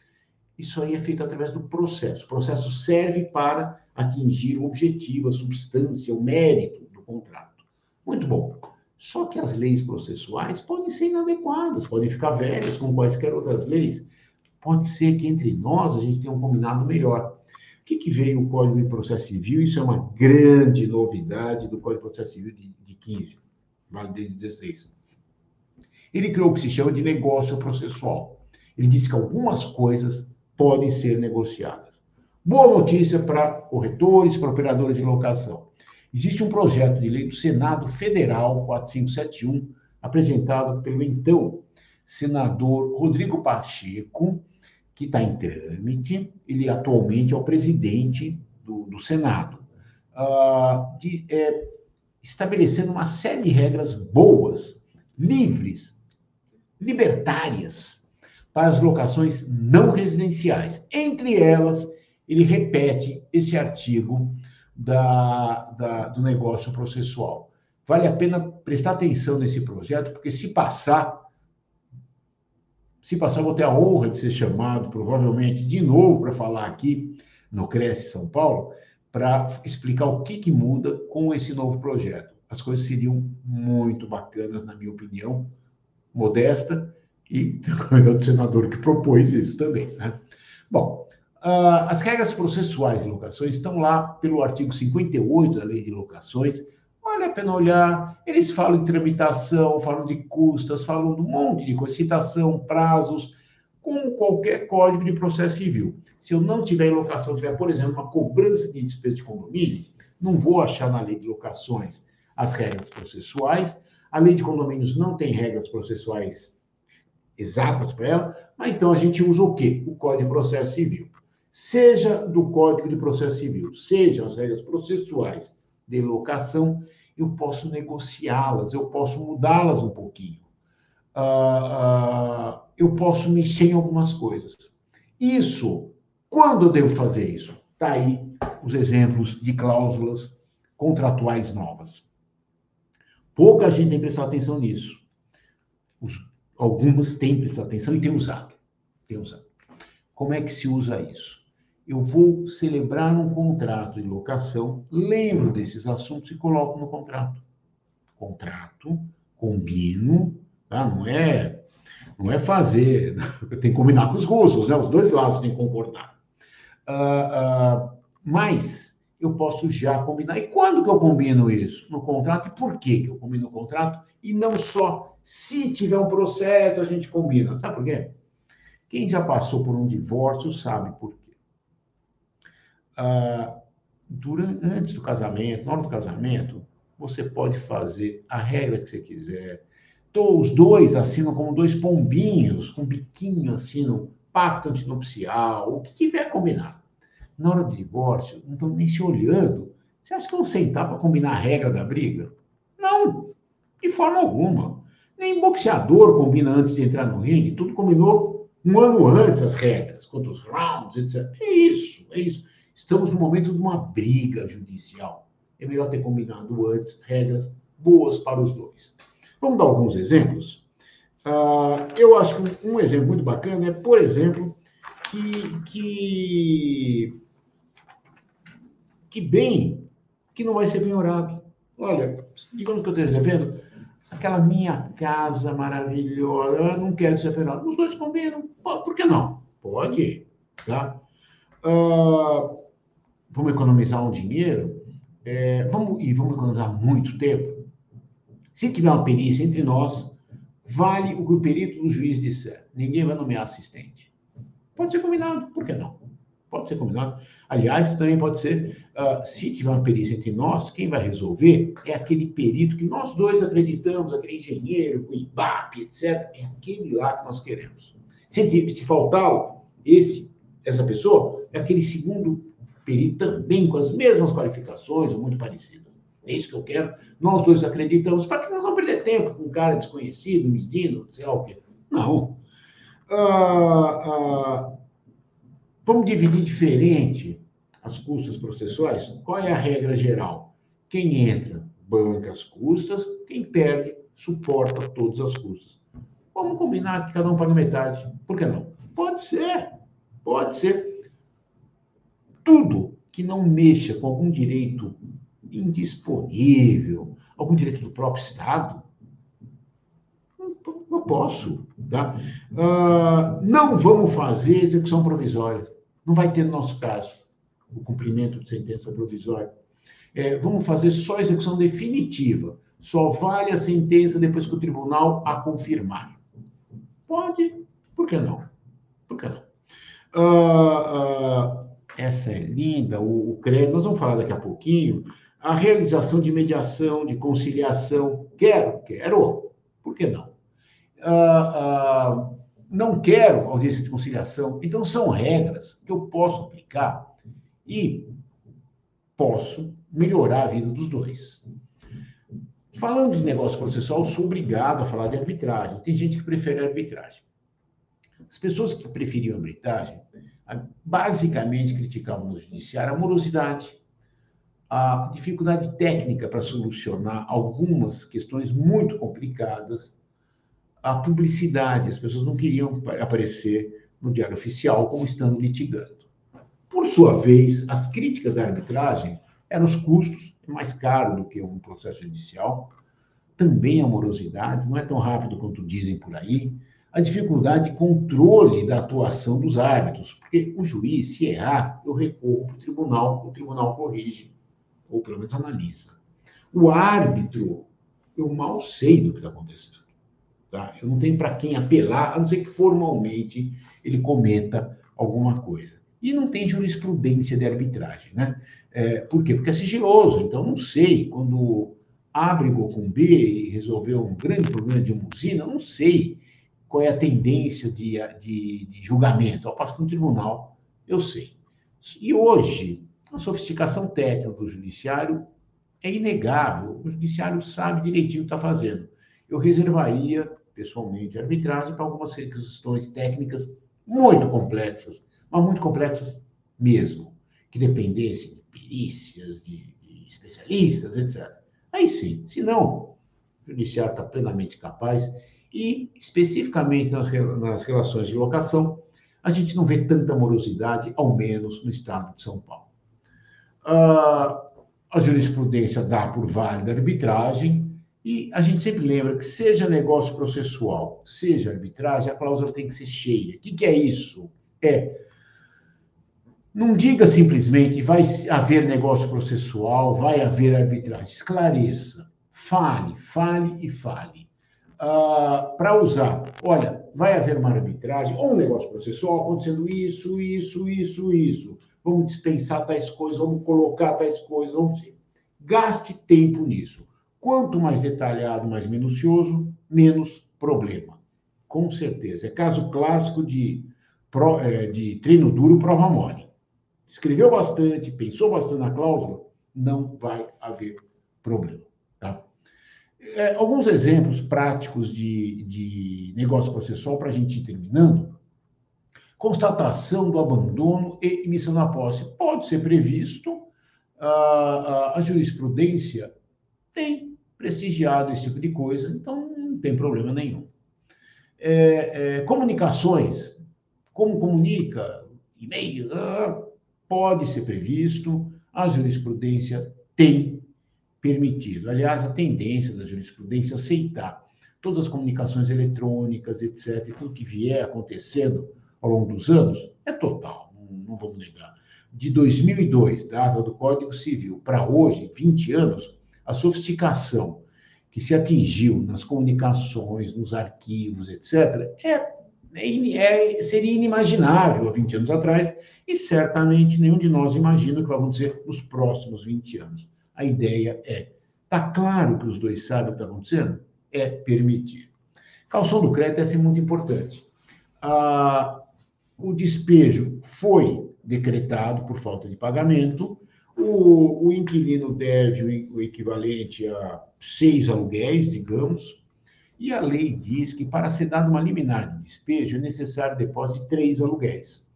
isso aí é feito através do processo. O processo serve para atingir o objetivo, a substância, o mérito do contrato. Muito bom. Só que as leis processuais podem ser inadequadas, podem ficar velhas, como quaisquer outras leis. Pode ser que entre nós a gente tenha um combinado melhor. O que, que veio o Código de Processo Civil? Isso é uma grande novidade do Código de Processo Civil de, de 15, vale desde 16. Ele criou o que se chama de negócio processual. Ele disse que algumas coisas podem ser negociadas. Boa notícia para corretores, para operadores de locação. Existe um projeto de lei do Senado Federal 4571, apresentado pelo então senador Rodrigo Pacheco, que está em trâmite, ele atualmente é o presidente do, do Senado, uh, de, é, estabelecendo uma série de regras boas, livres, libertárias, para as locações não residenciais. Entre elas, ele repete esse artigo da, da, do negócio processual. Vale a pena prestar atenção nesse projeto, porque se passar, se passar, vou ter a honra de ser chamado, provavelmente, de novo para falar aqui no Cresce São Paulo, para explicar o que, que muda com esse novo projeto. As coisas seriam muito bacanas, na minha opinião, modesta, e outro senador que propôs isso também. Né? Bom, uh, as regras processuais de locações estão lá pelo artigo 58 da Lei de Locações, Vale a pena olhar. Eles falam de tramitação, falam de custas, falam de um monte de coisa, citação, prazos, como qualquer código de processo civil. Se eu não tiver em locação, tiver, por exemplo, uma cobrança de despesa de condomínio, não vou achar na lei de locações as regras processuais. A lei de condomínios não tem regras processuais exatas para ela, mas então a gente usa o quê? O Código de Processo Civil. Seja do Código de Processo Civil, sejam as regras processuais de locação, eu posso negociá-las, eu posso mudá-las um pouquinho. Uh, uh, eu posso mexer em algumas coisas. Isso, quando eu devo fazer isso? Está aí os exemplos de cláusulas contratuais novas. Pouca gente tem prestado atenção nisso. Os, algumas têm prestado atenção e têm usado. Têm usado. Como é que se usa isso? Eu vou celebrar um contrato de locação, lembro desses assuntos e coloco no contrato. Contrato, combino, tá? não é não é fazer, tem que combinar com os russos, né? os dois lados têm que concordar. Uh, uh, mas eu posso já combinar. E quando que eu combino isso? No contrato. E por que, eu combino no contrato? E não só se tiver um processo, a gente combina. Sabe por quê? Quem já passou por um divórcio sabe por. Ah, durante, antes do casamento, na hora do casamento, você pode fazer a regra que você quiser. Então, os dois assinam como dois pombinhos, com biquinho, assinam pacto antinupcial, o que tiver combinado. Na hora do divórcio, não estão nem se olhando. Você acha que vão sentar para combinar a regra da briga? Não, de forma alguma. Nem boxeador combina antes de entrar no ringue, tudo combinou um ano antes as regras, quantos rounds, etc. É isso, é isso. Estamos no momento de uma briga judicial. É melhor ter combinado antes regras boas para os dois. Vamos dar alguns exemplos? Uh, eu acho que um, exemplo muito bacana é, por exemplo, que, que, que bem que não vai ser penhorado. Olha, digamos que eu esteja devendo aquela minha casa maravilhosa, eu não quero ser penhorado. Os dois combinam. Por que não? Pode, tá? Uh, vamos economizar um dinheiro é, vamos, e vamos economizar muito tempo. Se tiver uma perícia entre nós, vale o que o perito do juiz disser. Ninguém vai nomear assistente. Pode ser combinado, por que não? Pode ser combinado. Aliás, também pode ser, uh, se tiver uma perícia entre nós, quem vai resolver é aquele perito que nós dois acreditamos, aquele engenheiro, o IBAP, etc. É aquele lá que nós queremos. Se, se faltar esse, essa pessoa, é aquele segundo perito também com as mesmas qualificações, ou muito parecidas. É isso que eu quero. Nós dois acreditamos. Para que nós vamos perder tempo com um cara desconhecido, medindo, sei lá o quê? Não. Ah, ah, vamos dividir diferente as custas processuais? Qual é a regra geral? Quem entra, banca as custas, quem perde, suporta todas as custas. Vamos combinar que cada um paga metade. Por que não? Pode ser. Pode ser tudo que não mexa com algum direito indisponível, algum direito do próprio Estado, não posso. Tá? Uh, não vamos fazer execução provisória. Não vai ter no nosso caso o cumprimento de sentença provisória. É, vamos fazer só execução definitiva. Só vale a sentença depois que o tribunal a confirmar. Pode? Por que não? Por que não? Uh, uh, essa é linda, o, o nós vamos falar daqui a pouquinho, a realização de mediação, de conciliação, quero, quero, por que não? Ah, ah, não quero audiência de conciliação, então são regras que eu posso aplicar e posso melhorar a vida dos dois. Falando de negócio processual, sou obrigado a falar de arbitragem. Tem gente que prefere arbitragem. As pessoas que preferiam arbitragem basicamente criticavam no judiciário a morosidade, a dificuldade técnica para solucionar algumas questões muito complicadas, a publicidade, as pessoas não queriam aparecer no diário oficial como estando litigando. Por sua vez, as críticas à arbitragem eram os custos, mais caro do que um processo judicial, também a morosidade, não é tão rápido quanto dizem por aí, a dificuldade de controle da atuação dos árbitros, porque o juiz, se errar, eu recorro para o tribunal, o tribunal corrige, ou pelo menos analisa. O árbitro, eu mal sei do que está acontecendo. Tá? Eu não tenho para quem apelar, a não ser que formalmente ele cometa alguma coisa. E não tem jurisprudência de arbitragem, né? É, por quê? Porque é sigiloso, então não sei. Quando A brigou com B e resolveu um grande problema de uma usina, não sei qual é a tendência de, de, de julgamento. Ao passo que no tribunal, eu sei. E hoje, a sofisticação técnica do judiciário é inegável. O judiciário sabe direitinho o que está fazendo. Eu reservaria, pessoalmente, arbitragem para algumas questões técnicas muito complexas, mas muito complexas mesmo, que dependessem de perícias, de, de especialistas, etc. Aí sim, se não, o judiciário está plenamente capaz e, especificamente nas, nas relações de locação, a gente não vê tanta morosidade, ao menos no estado de São Paulo. Uh, a jurisprudência dá por válida a arbitragem, e a gente sempre lembra que, seja negócio processual, seja arbitragem, a cláusula tem que ser cheia. O que, que é isso? É. Não diga simplesmente vai haver negócio processual, vai haver arbitragem. Esclareça. Fale, fale e fale uh, para usar. Olha, vai haver uma arbitragem ou um negócio processual acontecendo isso, isso, isso, isso. vamos dispensar tais coisas, vamos colocar tais coisas, vamos... Gaste tempo nisso. Quanto mais detalhado, mais minucioso, menos problema. Com certeza. É caso clássico de, é, de treino duro, prova mole. Escreveu bastante, pensou bastante na cláusula, não vai haver problema. É, alguns exemplos práticos de, de negócio processual para a gente ir terminando. Constatação do abandono e emissão da posse. Pode ser previsto, a, a, a jurisprudência tem prestigiado esse tipo de coisa, então não tem problema nenhum. É, é, comunicações, como comunica, e-mail, ah, pode ser previsto, a jurisprudência tem permitido. Aliás, a tendência da jurisprudência é aceitar todas as comunicações eletrônicas, etc., e tudo que vier acontecendo ao longo dos anos, é total, não, vamos negar. De 2002, data do Código Civil, para hoje, 20 anos, a sofisticação que se atingiu nas comunicações, nos arquivos, etc., é, é, é, seria inimaginável há 20 anos atrás, e certamente nenhum de nós imagina o que vai acontecer nos próximos 20 anos. A ideia é, está claro que os dois sabem o que está acontecendo? É permitir. Calção do crédito é assim, muito importante. Ah, o despejo foi decretado por falta de pagamento, o, o inquilino deve o, o equivalente a seis aluguéis, digamos, e a lei diz que para ser dado uma liminar de despejo é necessário depósito de três aluguéis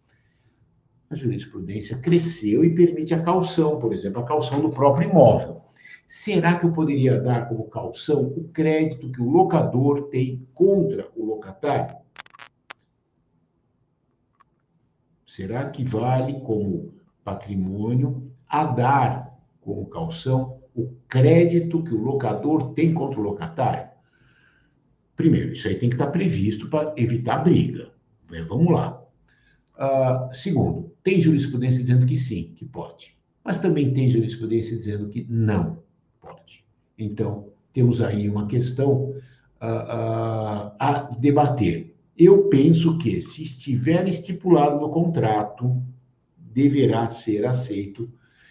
a jurisprudência cresceu e permite a calção, por exemplo, a calção do próprio imóvel. Será que eu poderia dar como calção o crédito que o locador tem contra o locatário? Será que vale como patrimônio a dar como calção o crédito que o locador tem contra o locatário? Primeiro, isso aí tem que estar previsto para evitar briga. Vamos lá. Uh, segundo, tem jurisprudência dizendo que sim, que pode. Mas também tem jurisprudência dizendo que não pode. Então, temos aí uma questão uh, a debater. Eu penso que, se estiver estipulado no contrato, deverá ser aceito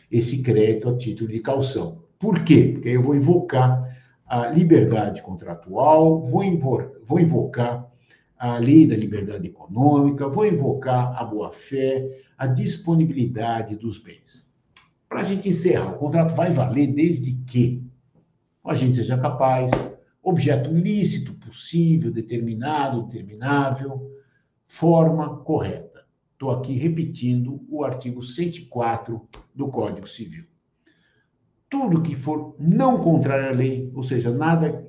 esse crédito a título de calção. Por quê? Porque eu vou invocar a liberdade contratual, vou, invocar, vou invocar a lei da liberdade econômica, vou invocar a boa-fé, a disponibilidade dos bens. Para a gente encerrar, o contrato vai valer desde que o agente seja capaz, objeto lícito, possível, determinado, determinável, forma correta. Estou aqui repetindo o artigo 104 do Código Civil. Tudo que for não contrário à lei, ou seja, nada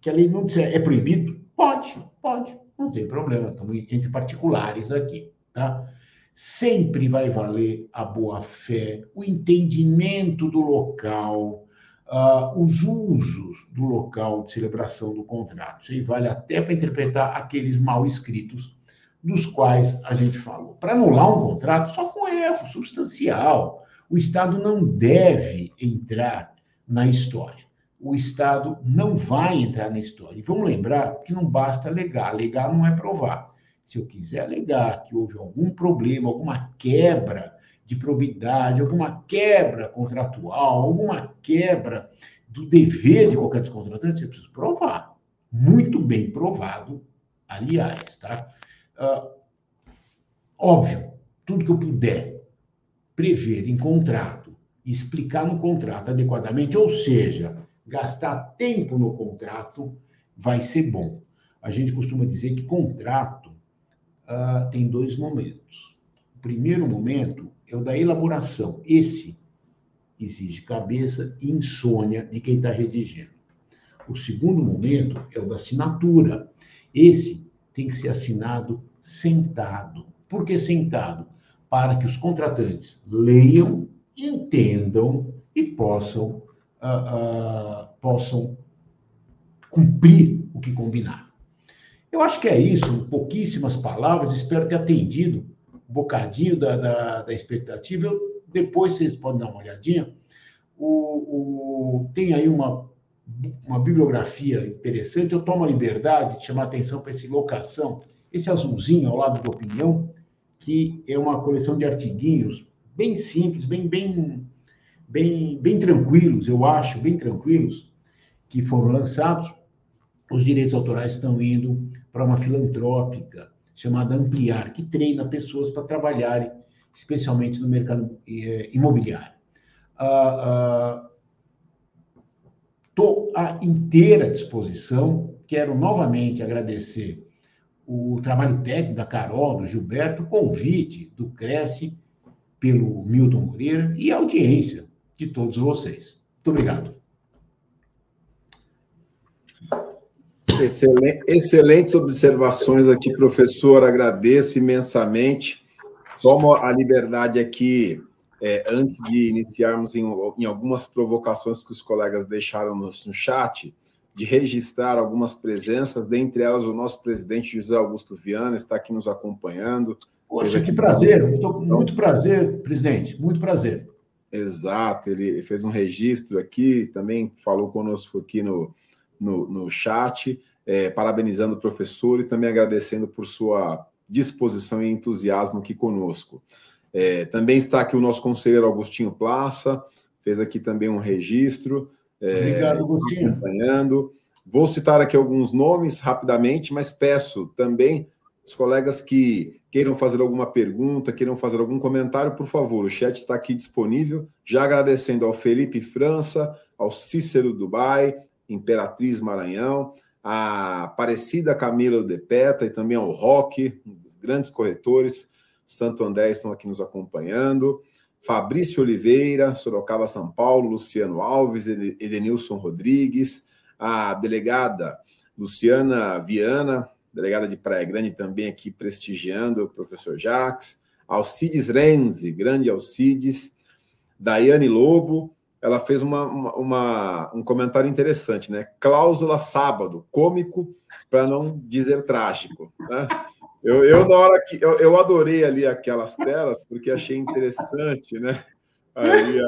que a lei não disser é proibido, pode, pode. Não tem problema, estamos entre particulares aqui, tá? Sempre vai valer a boa-fé, o entendimento do local, uh, os usos do local de celebração do contrato. Isso aí vale até para interpretar aqueles mal escritos dos quais a gente falou. Para anular um contrato, só com erro substancial. O Estado não deve entrar na história o Estado não vai entrar na história. E vamos lembrar que não basta alegar. Alegar não é provar. Se eu quiser alegar que houve algum problema, alguma quebra de probidade, alguma quebra contratual, alguma quebra do dever de qualquer descontratante, você precisa provar. Muito bem provado, aliás, tá? Uh, óbvio, tudo que eu puder prever em contrato, explicar no contrato adequadamente, ou seja, gastar tempo no contrato vai ser bom. A gente costuma dizer que contrato uh, tem dois momentos. O primeiro momento é o da elaboração. Esse exige cabeça e insônia de quem está redigindo. O segundo momento é o da assinatura. Esse tem que ser assinado sentado. Por que sentado? Para que os contratantes leiam, entendam e possam uh, possam cumprir o que combinaram. Eu acho que é isso, pouquíssimas palavras, espero ter atendido um bocadinho da, da, da expectativa. Eu, depois vocês podem dar uma olhadinha. O, o, tem aí uma, uma bibliografia interessante. Eu tomo a liberdade de chamar atenção para esse locação, esse azulzinho ao lado da opinião, que é uma coleção de artiguinhos bem simples, bem, bem, bem, bem tranquilos, eu acho, bem tranquilos, que foram lançados. Os direitos autorais estão indo para uma filantrópica chamada Ampliar, que treina pessoas para trabalharem, especialmente no mercado eh, imobiliário. Estou ah, ah, à inteira disposição. Quero novamente agradecer o trabalho técnico da Carol, do Gilberto, o convite do Cresce pelo Milton Moreira e a audiência de todos vocês. Muito obrigado. Excelente, excelentes observações aqui, professor. Agradeço imensamente. Tomo a liberdade aqui, é, antes de iniciarmos em, em, algumas provocações que os colegas deixaram no, no chat, de registrar algumas presenças, dentre elas o nosso presidente José Augusto Viana está aqui nos acompanhando. Poxa, que prazer, muito, muito prazer, presidente, muito prazer. Exato, ele fez um registro aqui, também falou conosco aqui no, no, no chat, é, parabenizando o professor e também agradecendo por sua disposição e entusiasmo aqui conosco. É, também está aqui o nosso conselheiro Augustinho Plaça, fez aqui também um registro. É, Obrigado, Agostinho. Acompanhando. Vou citar aqui alguns nomes rapidamente, mas peço também os colegas que queiram fazer alguma pergunta, queiram fazer algum comentário, por favor, o chat está aqui disponível. Já agradecendo ao Felipe França, ao Cícero Dubai, Imperatriz Maranhão, a Aparecida Camila de Peta e também ao Rock, grandes corretores. Santo André estão aqui nos acompanhando. Fabrício Oliveira, Sorocaba, São Paulo, Luciano Alves, Edenilson Rodrigues, a delegada Luciana Viana, delegada de Praia Grande, também aqui prestigiando o professor Jacques, Alcides Renzi, grande Alcides, Daiane Lobo, ela fez uma, uma, uma, um comentário interessante, né? Cláusula sábado, cômico, para não dizer trágico. Né? Eu, eu, na hora que eu, eu adorei ali aquelas telas, porque achei interessante, né? Aí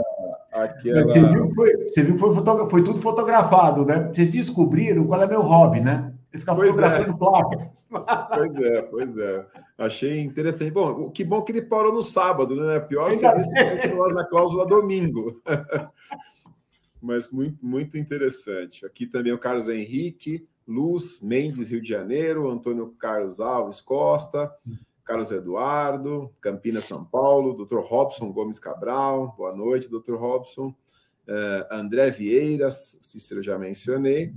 a, aquela... Você viu foi, foi, foi tudo fotografado, né? Vocês descobriram qual é meu hobby, né? Eu ficar pois fotografando é. placa. Pois é, pois é. Achei interessante. Bom, que bom que ele parou no sábado, né? Pior seria se continuasse na cláusula domingo. Mas muito, muito interessante. Aqui também o Carlos Henrique, Luz Mendes, Rio de Janeiro, Antônio Carlos Alves Costa, Carlos Eduardo, Campinas, São Paulo, Dr. Robson Gomes Cabral, boa noite, Dr. Robson, uh, André Vieiras, Cícero já mencionei,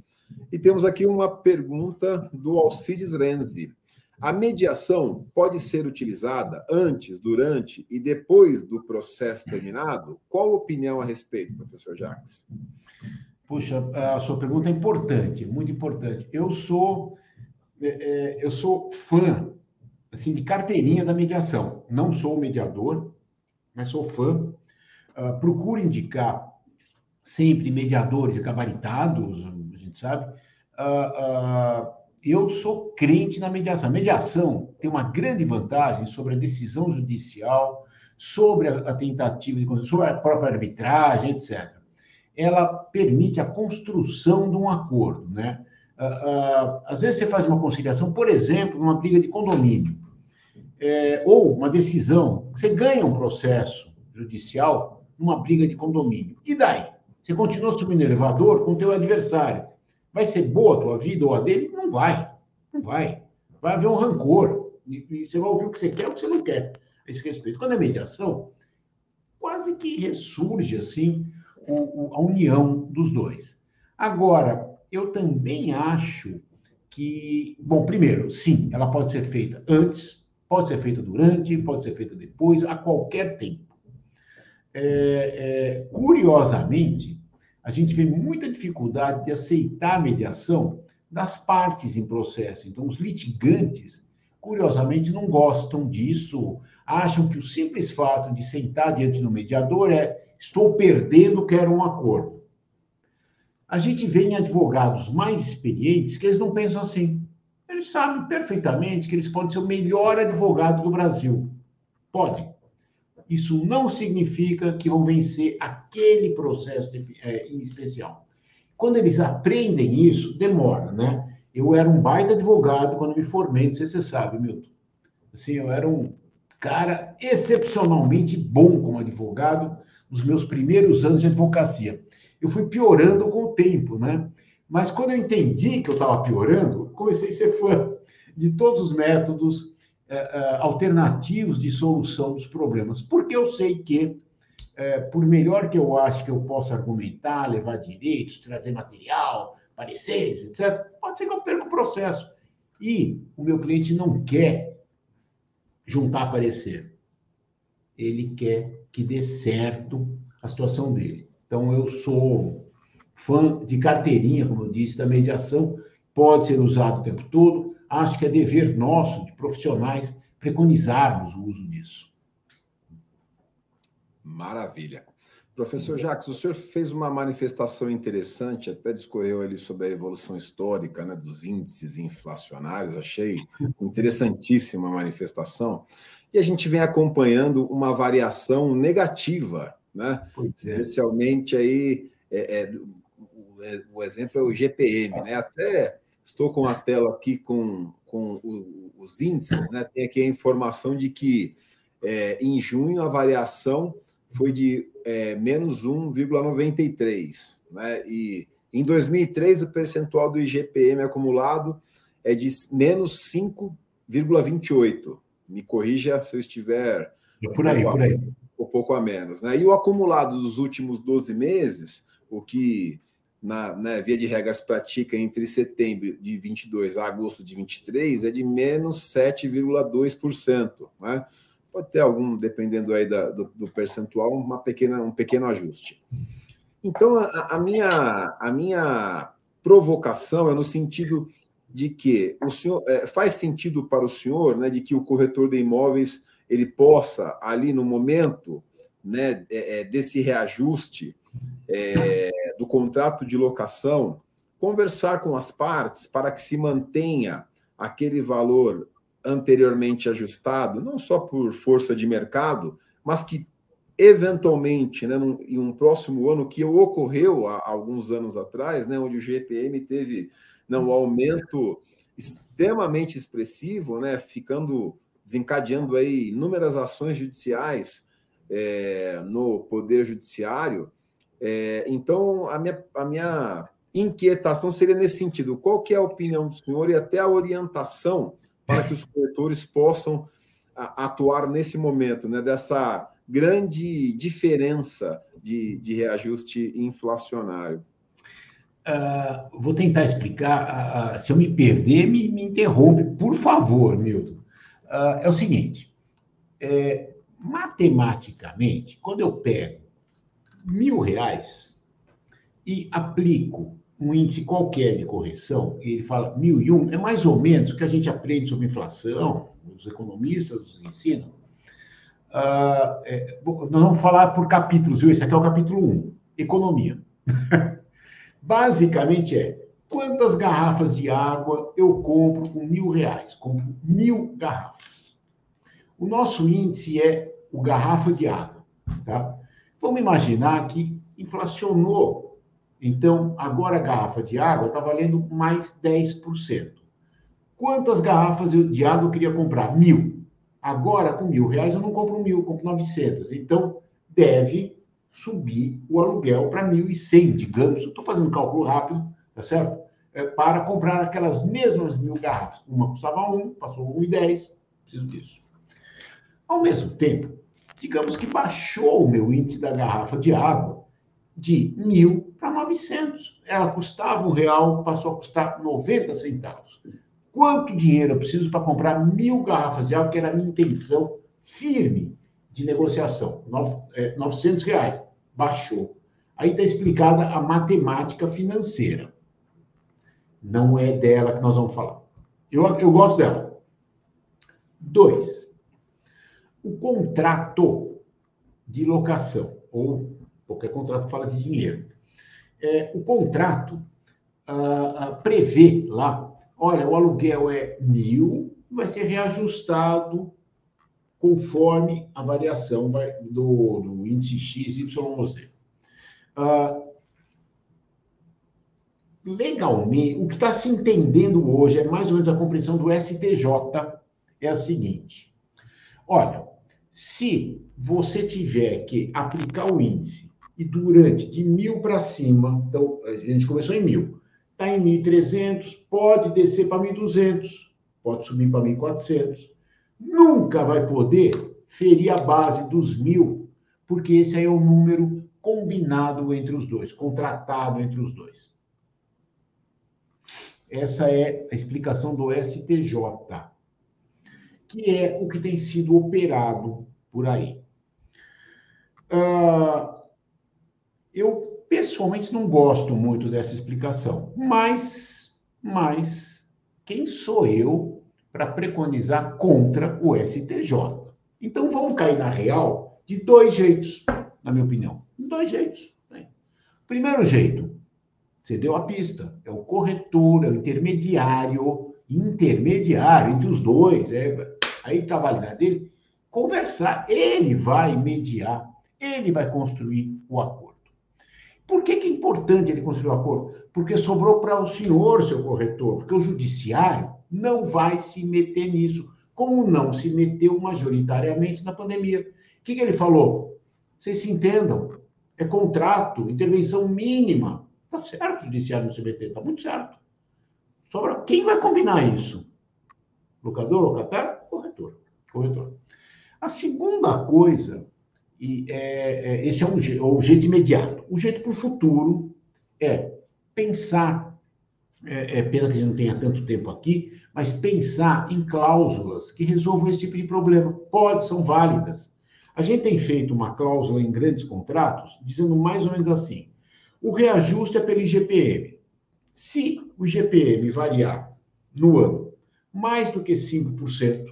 e temos aqui uma pergunta do Alcides Renzi. A mediação pode ser utilizada antes, durante e depois do processo terminado? Qual a opinião a respeito, professor Jacques? Puxa, a sua pergunta é importante, muito importante. Eu sou é, é, eu sou fã assim de carteirinha da mediação. Não sou mediador, mas sou fã. Uh, procuro indicar sempre mediadores gabaritados, gente sabe. Uh, uh, eu sou crente na mediação. A mediação tem uma grande vantagem sobre a decisão judicial, sobre a, a tentativa de sobre a própria arbitragem, etc. Ela permite a construção de um acordo, né? Uh, às vezes você faz uma conciliação, por exemplo, numa briga de condomínio, é, ou uma decisão, você ganha um processo judicial numa briga de condomínio. E daí? Você continua subindo elevador com o teu adversário. Vai ser boa a tua vida ou a dele? Não vai. Não vai. Vai haver um rancor. E, você vai ouvir o que você quer ou o que você não quer a esse respeito. Quando é mediação, quase que ressurge assim a união dos dois. Agora, eu também acho que, bom, primeiro, sim, ela pode ser feita antes, pode ser feita durante, pode ser feita depois, a qualquer tempo. É, é, curiosamente, a gente vê muita dificuldade de aceitar a mediação das partes em processo. Então, os litigantes, curiosamente, não gostam disso, acham que o simples fato de sentar diante do mediador é estou perdendo, quero um acordo. A gente vê em advogados mais experientes que eles não pensam assim. Eles sabem perfeitamente que eles podem ser o melhor advogado do Brasil. Podem. Isso não significa que vão vencer aquele processo de, é, em especial. Quando eles aprendem isso, demora, né? Eu era um baita advogado quando me formei, não sei se você sabe, Milton. Assim, eu era um cara excepcionalmente bom como advogado nos meus primeiros anos de advocacia. Eu fui piorando com o tempo, né? Mas quando eu entendi que eu estava piorando, comecei a ser fã de todos os métodos alternativos de solução dos problemas, porque eu sei que, eh, por melhor que eu acho que eu possa argumentar, levar direitos, trazer material, pareceres, etc., pode ser que eu perca o processo. E o meu cliente não quer juntar parecer. Ele quer que dê certo a situação dele. Então, eu sou fã de carteirinha, como eu disse, da mediação, pode ser usado o tempo todo. Acho que é dever nosso, de profissionais, preconizarmos o uso disso. Maravilha. Professor Jacques, o senhor fez uma manifestação interessante, até discorreu ali sobre a evolução histórica né, dos índices inflacionários, achei interessantíssima a manifestação. E a gente vem acompanhando uma variação negativa, né? É. especialmente aí é, é, é, o exemplo é o GPM, né? Até estou com a tela aqui com, com o, os índices, né? Tem aqui a informação de que é, em junho a variação foi de é, menos 1,93, né? E em 2003 o percentual do IGPM acumulado é de menos 5,28. Me corrija se eu estiver é por aí, por aí. Um pouco a menos, né? E o acumulado dos últimos 12 meses, o que na né, via de regras pratica entre setembro de 22 a agosto de 23 é de menos 7,2%. Né? Pode ter algum, dependendo aí da, do, do, percentual, uma pequena, um pequeno ajuste. Então, a, a, minha, a minha provocação é no sentido de que o senhor é, faz sentido para o senhor né, de que o corretor de imóveis ele possa, ali no momento né, é, é desse reajuste, é, do contrato de locação, conversar com as partes para que se mantenha aquele valor anteriormente ajustado, não só por força de mercado, mas que eventualmente, né, num, em um próximo ano, que ocorreu há, alguns anos atrás, né, onde o GPM teve não, um aumento extremamente expressivo, né, ficando desencadeando aí inúmeras ações judiciais é, no poder judiciário, é, então, a minha, a minha inquietação seria nesse sentido. Qual que é a opinião do senhor e até a orientação para que os corretores possam atuar nesse momento, né, dessa grande diferença de, de reajuste inflacionário? Uh, vou tentar explicar. Uh, se eu me perder, me, me interrompe, por favor, Milton. Uh, é o seguinte: é, matematicamente, quando eu pego mil reais e aplico um índice qualquer de correção, e ele fala mil e um, é mais ou menos o que a gente aprende sobre inflação, os economistas nos ensinam. Uh, é, nós vamos falar por capítulos, viu? Esse aqui é o capítulo 1, economia. Basicamente é quantas garrafas de água eu compro com mil reais? Compro mil garrafas. O nosso índice é o garrafa de água, tá? Vamos imaginar que inflacionou. Então, agora a garrafa de água está valendo mais 10%. Quantas garrafas de água eu queria comprar? Mil. Agora, com mil reais, eu não compro mil, eu compro 900. Então, deve subir o aluguel para 1.100, digamos. Estou fazendo um cálculo rápido, tá certo? É, para comprar aquelas mesmas mil garrafas. Uma custava um, passou 1,10. Preciso disso. Ao mesmo tempo, digamos que baixou o meu índice da garrafa de água de mil para 900. Ela custava um real, passou a custar 90 centavos. Quanto dinheiro eu preciso para comprar mil garrafas de água, que era a minha intenção firme de negociação? 900 é, reais. Baixou. Aí está explicada a matemática financeira. Não é dela que nós vamos falar. Eu, eu gosto dela. Dois o contrato de locação, ou qualquer contrato fala de dinheiro. É, o contrato ah, ah, prevê lá, olha, o aluguel é mil, vai ser reajustado conforme a variação do, do índice XYZ. Ah, legalmente, o que está se entendendo hoje é mais ou menos a compreensão do STJ, é a seguinte. Olha, Se você tiver que aplicar o índice e durante de mil para cima, então a gente começou em mil, está em 1.300, pode descer para 1.200, pode subir para 1.400. Nunca vai poder ferir a base dos mil, porque esse aí é o número combinado entre os dois, contratado entre os dois. Essa é a explicação do STJ, que é o que tem sido operado por aí. Uh, eu pessoalmente não gosto muito dessa explicação, mas, mas quem sou eu para preconizar contra o STJ? Então vamos cair na real de dois jeitos, na minha opinião, de dois jeitos. Né? Primeiro jeito, você deu a pista, é o corretor, é o intermediário, intermediário entre os dois, é, aí está a validade dele, conversar, ele vai mediar, ele vai construir o acordo. Por que, que é importante ele construir o acordo? Porque sobrou para o senhor, seu corretor, porque o judiciário não vai se meter nisso, como não se meteu majoritariamente na pandemia. O que, que ele falou? Vocês se entendam, é contrato, intervenção mínima. Tá certo o judiciário não se meter, tá muito certo. Sobra quem vai combinar isso? Locador, locatário? Corretor. A segunda coisa e é, é, esse é um, o jeito imediato. O jeito para o futuro é pensar, é, é, pena que a gente não tenha tanto tempo aqui, mas pensar em cláusulas que resolvam esse tipo de problema. Pode, são válidas. A gente tem feito uma cláusula em grandes contratos dizendo mais ou menos assim: o reajuste é pelo IGPM. Se o IGPM variar no ano mais do que 5%,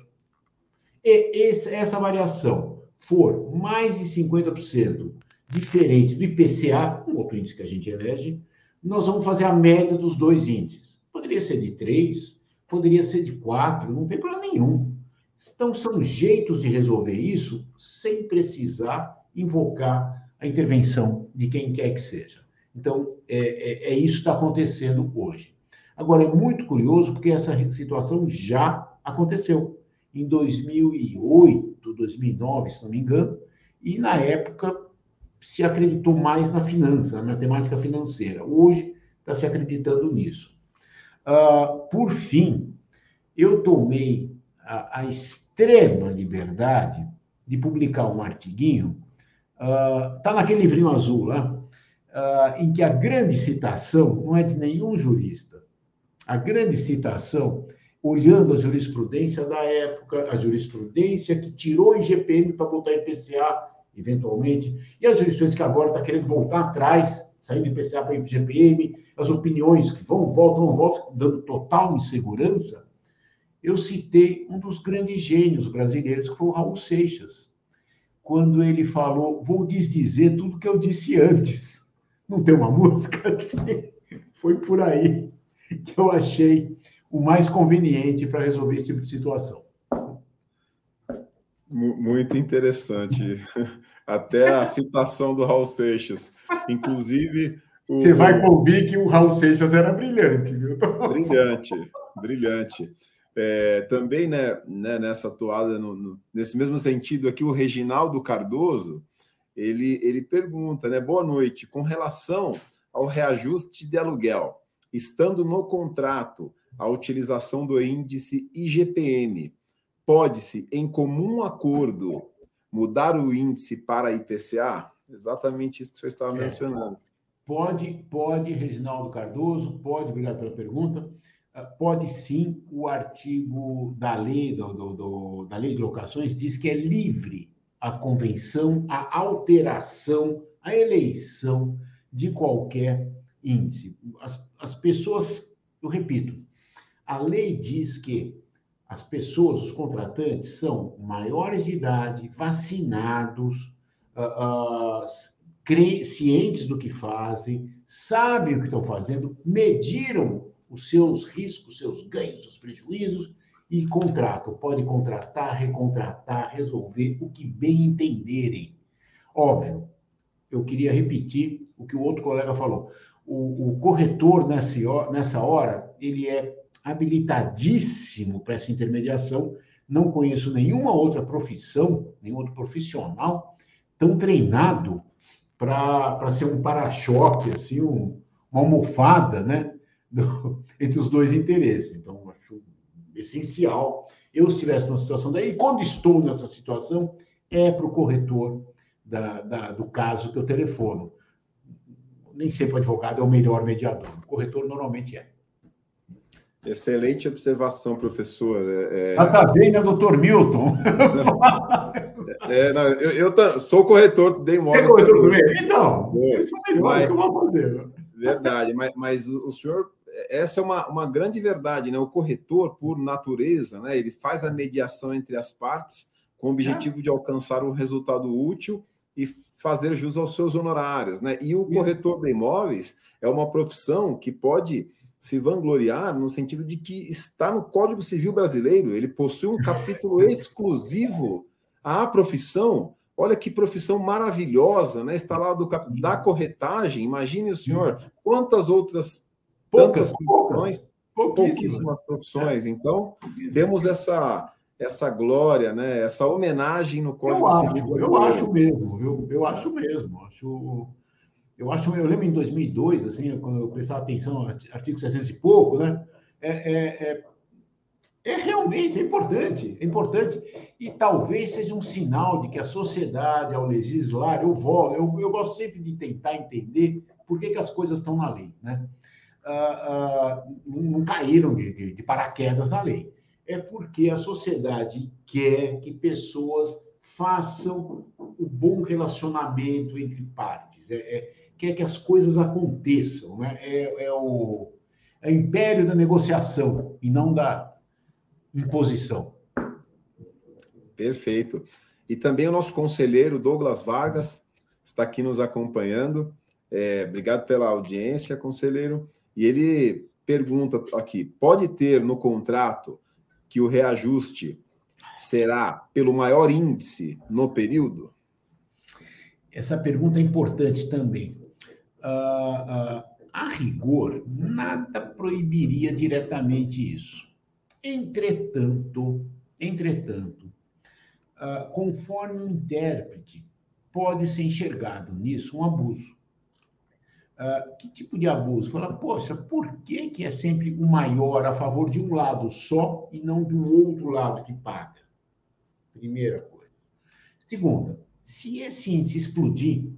e essa variação for mais de 50% diferente do IPCA, um outro índice que a gente elege, nós vamos fazer a média dos dois índices. Poderia ser de 3, poderia ser de 4, não tem problema nenhum. Então, são jeitos de resolver isso sem precisar invocar a intervenção de quem quer que seja. Então, é, é, é isso que está acontecendo hoje. Agora, é muito curioso porque essa situação já aconteceu. Em 2008, 2009, se não me engano, e na época se acreditou mais na finança, na matemática financeira. Hoje está se acreditando nisso. Uh, por fim, eu tomei a, a, extrema liberdade de publicar um artiguinho, está uh, naquele livrinho azul lá, uh, em que a grande citação não é de nenhum jurista. A grande citação olhando a jurisprudência da época, a jurisprudência que tirou o IGPM para botar IPCA, eventualmente, e a jurisprudência que agora está querendo voltar atrás, saindo do IPCA para IGPM, as opiniões que vão, voltam, vão, voltam, dando total insegurança, eu citei um dos grandes gênios brasileiros, que foi o Raul Seixas, quando ele falou, vou desdizer tudo que eu disse antes. Não tem uma música assim? Foi por aí que eu achei o mais conveniente para resolver esse tipo de situação. Muito interessante. Até a citação do Raul Seixas. Inclusive. O... Você vai ouvir que o Raul Seixas era brilhante, viu? Brilhante, brilhante. É, também né, né, nessa atuada, no, no, nesse mesmo sentido aqui, o Reginaldo Cardoso, ele, ele pergunta, né? Boa noite. Com relação ao reajuste de aluguel, estando no contrato, a utilização do índice IGPM. Pode-se, em comum acordo, mudar o índice para IPCA? Exatamente isso que você estava é. mencionando. Pode, pode, Reginaldo Cardoso, pode, obrigado pela pergunta. Ah, pode sim, o artigo da lei, do, do, do, da lei de locações diz que é livre a convenção, a alteração, a eleição de qualquer índice. As, as pessoas, eu repito, a lei diz que as pessoas, os contratantes, são maiores de idade, vacinados, uh, uh, cientes do que fazem, sabem o que estão fazendo, mediram os seus riscos, seus ganhos, os prejuízos e contratam. Podem contratar, recontratar, resolver o que bem entenderem. Óbvio, eu queria repetir o que o outro colega falou. O, o corretor, nessa, nessa hora, ele é habilitadíssimo para essa intermediação, não conheço nenhuma outra profissão, nenhum outro profissional tão treinado para ser um para-choque, assim, um, uma almofada, né? Do, entre os dois interesses. Então, acho essencial eu estivesse numa situação daí. E quando estou nessa situação, é para o corretor da, da, do caso que eu telefono. Nem sempre o advogado é o melhor mediador. O corretor normalmente é. Excelente observação, professor. É... Ah, tá bem, né, doutor Milton? é, não, eu, eu, sou corretor de imóveis. É corretor também? Então, isso é melhor que eu vou fazer. Verdade, mas, mas o senhor, essa é uma, uma grande verdade, né? O corretor, por natureza, né, ele faz a mediação entre as partes com o objetivo é. de alcançar um resultado útil e fazer jus aos seus honorários, né? E o corretor de imóveis é uma profissão que pode se vangloriar no sentido de que está no Código Civil Brasileiro, ele possui um capítulo exclusivo à profissão. Olha que profissão maravilhosa, né? Está lá do da corretagem. Imagine o senhor quantas outras poucas profissões, pouquíssimas profissões. Então, temos essa essa glória, né? Essa homenagem no Código eu Civil. Acho, eu acho mesmo, viu? Eu acho mesmo. Acho eu acho, eu lembro em 2002, assim, quando eu prestava atenção ao artigo 700 e pouco, né? É, é, é, é, realmente é importante, é importante e talvez seja um sinal de que a sociedade, ao legislar, eu vou, eu, eu gosto sempre de tentar entender por que, que as coisas estão na lei, né? Ah, ah, não caíram de, de, de paraquedas na lei. É porque a sociedade quer que pessoas façam o bom relacionamento entre partes. É, é, quer que as coisas aconteçam, né? É, é, o, é o império da negociação e não da imposição. Perfeito. E também o nosso conselheiro Douglas Vargas está aqui nos acompanhando. É, obrigado pela audiência, conselheiro. E ele pergunta aqui: pode ter no contrato que o reajuste será pelo maior índice no período? Essa pergunta é importante também uh, a rigor, nada proibiria diretamente isso. Entretanto, entretanto, uh, conforme o intérprete, pode ser enxergado nisso um abuso. Uh, que tipo de abuso? Fala, poxa, por que, que é sempre o maior a favor de um lado só e não do outro lado que paga? Primeira coisa. Segunda, se esse índice explodir,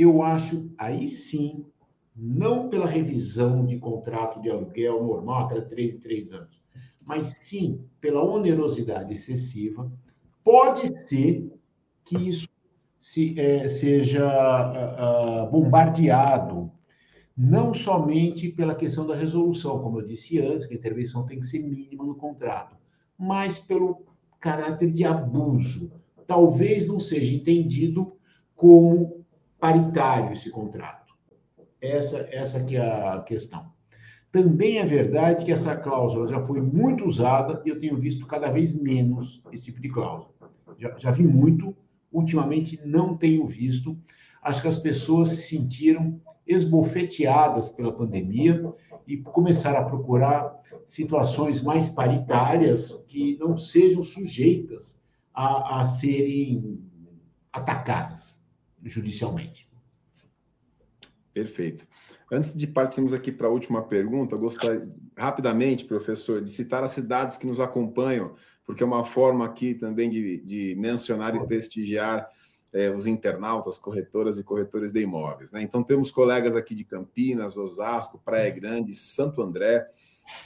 eu acho aí sim, não pela revisão de contrato de aluguel normal, aquela três em três anos, mas sim pela onerosidade excessiva, pode ser que isso se, é, seja uh, uh, bombardeado, não somente pela questão da resolução, como eu disse antes, que a intervenção tem que ser mínima no contrato, mas pelo caráter de abuso. Talvez não seja entendido como paritário esse contrato. Essa, essa que é a questão. Também é verdade que essa cláusula já foi muito usada e eu tenho visto cada vez menos esse tipo de cláusula. Já, já vi muito, ultimamente não tenho visto. Acho que as pessoas se sentiram esbofeteadas pela pandemia e começaram a procurar situações mais paritárias que não sejam sujeitas a, a serem atacadas judicialmente. Perfeito. Antes de partirmos aqui para a última pergunta, gostaria rapidamente, professor, de citar as cidades que nos acompanham, porque é uma forma aqui também de, de mencionar e prestigiar é, os internautas, corretoras e corretores de imóveis. Né? Então, temos colegas aqui de Campinas, Osasco, Praia Grande, Santo André,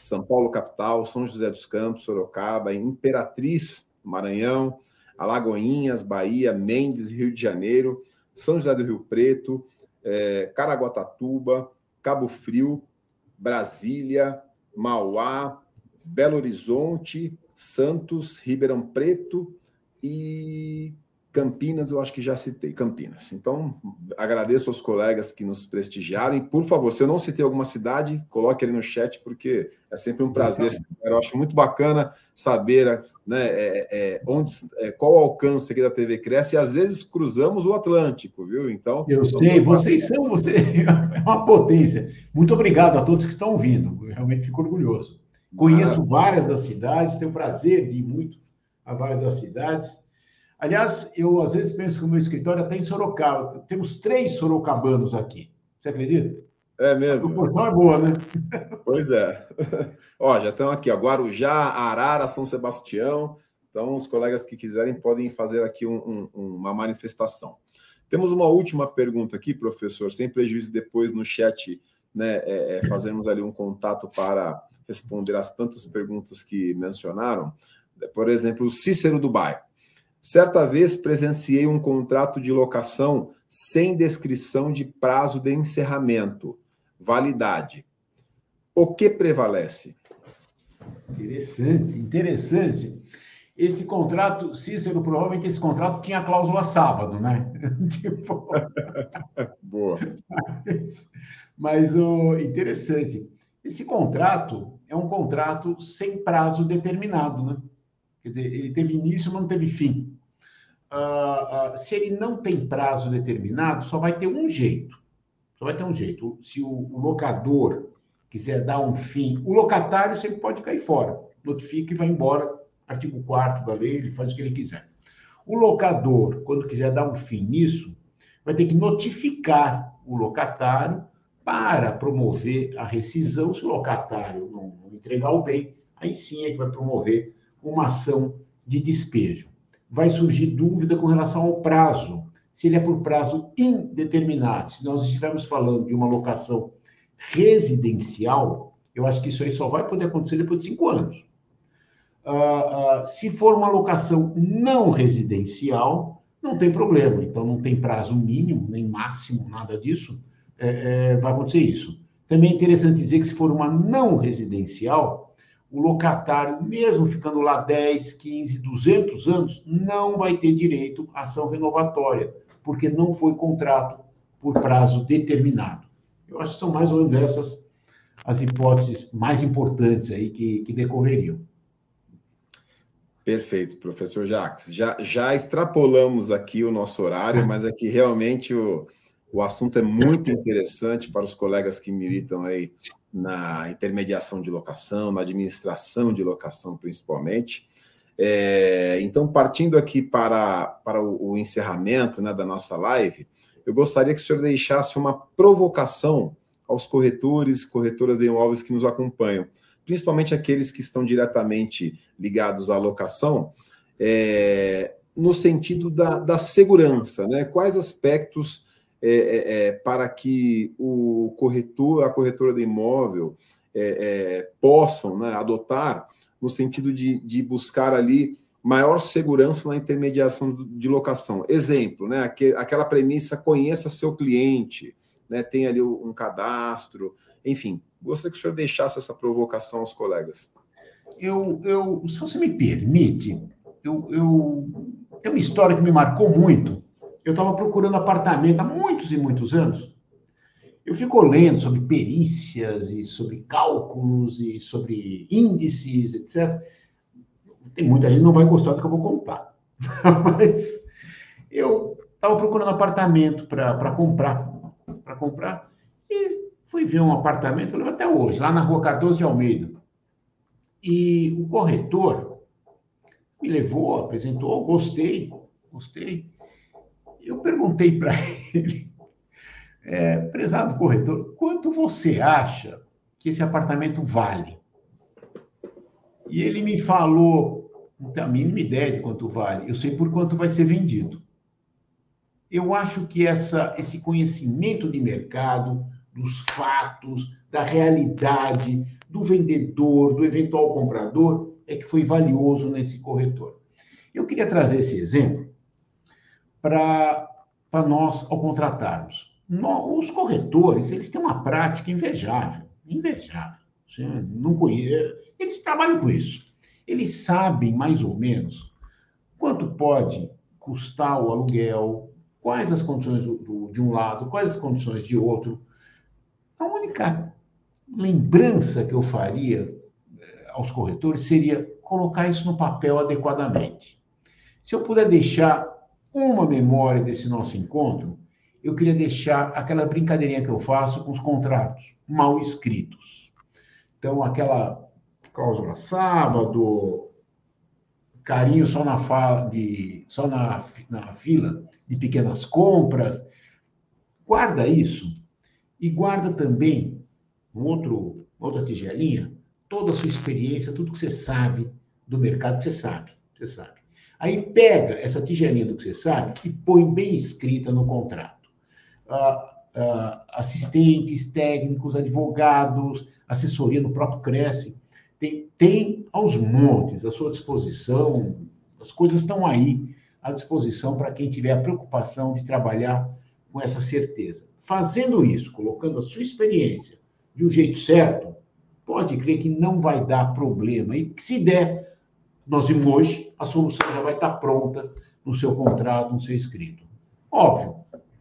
São Paulo, capital, São José dos Campos, Sorocaba, Imperatriz, Maranhão, Alagoinhas, Bahia, Mendes, Rio de Janeiro, são José do Rio Preto, é, Caraguatatuba, Cabo Frio, Brasília, Mauá, Belo Horizonte, Santos, Ribeirão Preto e Campinas, eu acho que já citei Campinas. Então, agradeço aos colegas que nos prestigiaram. E, por favor, se eu não citei alguma cidade, coloque ali no chat, porque é sempre um prazer. Eu acho muito bacana saber né, é, é, onde, é, qual o alcance aqui da TV Cresce. E às vezes cruzamos o Atlântico, viu? Então. Eu sei, vocês são, você é uma potência. Muito obrigado a todos que estão ouvindo. Eu realmente fico orgulhoso. Conheço várias das cidades, tenho prazer de ir muito a várias das cidades. Aliás, eu às vezes penso que o meu escritório até em Sorocaba. Temos três sorocabanos aqui. Você acredita? É mesmo. A proporção é boa, né? Pois é. Ó, já estão aqui, ó, Guarujá, Arara, São Sebastião. Então, os colegas que quiserem podem fazer aqui um, um, uma manifestação. Temos uma última pergunta aqui, professor, sem prejuízo depois no chat, né, é, é, fazermos ali um contato para responder as tantas perguntas que mencionaram. Por exemplo, o Cícero do Bairro. Certa vez presenciei um contrato de locação sem descrição de prazo de encerramento, validade. O que prevalece? Interessante, interessante. Esse contrato, Cícero, provavelmente esse contrato tinha cláusula sábado, né? tipo... Boa. Mas, mas o interessante, esse contrato é um contrato sem prazo determinado, né? Quer dizer, ele teve início, mas não teve fim. Uh, uh, se ele não tem prazo determinado, só vai ter um jeito. Só vai ter um jeito. Se o, o locador quiser dar um fim, o locatário sempre pode cair fora. Notifica e vai embora artigo 4 da lei, ele faz o que ele quiser. O locador, quando quiser dar um fim nisso, vai ter que notificar o locatário para promover a rescisão. Se o locatário não, entregar o bem, aí sim é que vai promover uma ação de despejo. Vai surgir dúvida com relação ao prazo, se ele é por prazo indeterminado. Se nós estivermos falando de uma locação residencial, eu acho que isso aí só vai poder acontecer depois de cinco anos. Uh, uh, se for uma locação não residencial, não tem problema. Então, não tem prazo mínimo, nem máximo, nada disso. É, é, vai acontecer isso. Também é interessante dizer que, se for uma não residencial, o locatário, mesmo ficando lá 10, 15, 200 anos, não vai ter direito à ação renovatória, porque não foi contrato por prazo determinado. Eu acho que são mais ou menos essas as hipóteses mais importantes aí que, que decorreriam. Perfeito, professor Jacques. Já, já extrapolamos aqui o nosso horário, mas aqui realmente o, o assunto é muito interessante para os colegas que militam aí na intermediação de locação, na administração de locação, principalmente. É, então, partindo aqui para, para o, o encerramento né, da nossa live, eu gostaria que o senhor deixasse uma provocação aos corretores, corretoras de imóveis que nos acompanham principalmente aqueles que estão diretamente ligados à locação, é, no sentido da, da, segurança, né? Quais aspectos é, é, é para que o corretor, a corretora de imóvel é, é, possam né, adotar no sentido de, de, buscar ali maior segurança na intermediação de locação. Exemplo, né? Aquela premissa conheça seu cliente, né? Tem ali um cadastro, enfim, Gostaria que o senhor deixasse essa provocação aos colegas. Eu, eu se você me permite, eu, eu tem uma história que me marcou muito. Eu estava procurando apartamento há muitos e muitos anos. Eu fico lendo sobre perícias e sobre cálculos e sobre índices, etc. Tem muita gente que não vai gostar do que eu vou contar. Mas eu estava procurando apartamento para comprar. Para comprar. E Fui ver um apartamento, até hoje, lá na rua Cardoso de Almeida. E o corretor me levou, apresentou, gostei, gostei. Eu perguntei para ele, é, prezado corretor, quanto você acha que esse apartamento vale? E ele me falou, não tenho a mínima ideia de quanto vale, eu sei por quanto vai ser vendido. Eu acho que essa, esse conhecimento de mercado, dos fatos, da realidade, do vendedor, do eventual comprador, é que foi valioso nesse corretor. Eu queria trazer esse exemplo para nós, ao contratarmos. Nós, os corretores, eles têm uma prática invejável, invejável. Não conheço, eles trabalham com isso. Eles sabem mais ou menos quanto pode custar o aluguel, quais as condições do, do, de um lado, quais as condições de outro, a única lembrança que eu faria eh, aos corretores seria colocar isso no papel adequadamente. Se eu puder deixar uma memória desse nosso encontro, eu queria deixar aquela brincadeirinha que eu faço com os contratos mal escritos. Então, aquela cláusula sábado, carinho só na, fala, de, só na, na fila de pequenas compras. Guarda isso e guarda também um outro, outra tigelinha, toda a sua experiência, tudo que você sabe do mercado, você sabe, você sabe. Aí pega essa tigelinha do que você sabe e põe bem escrita no contrato. Ah, ah, assistentes, técnicos, advogados, assessoria no próprio Cresce, tem, tem aos montes à sua disposição, as coisas estão aí à disposição para quem tiver a preocupação de trabalhar com essa certeza. Fazendo isso, colocando a sua experiência de um jeito certo, pode crer que não vai dar problema. E se der, nós vimos hoje, a solução já vai estar pronta no seu contrato, no seu escrito. Óbvio,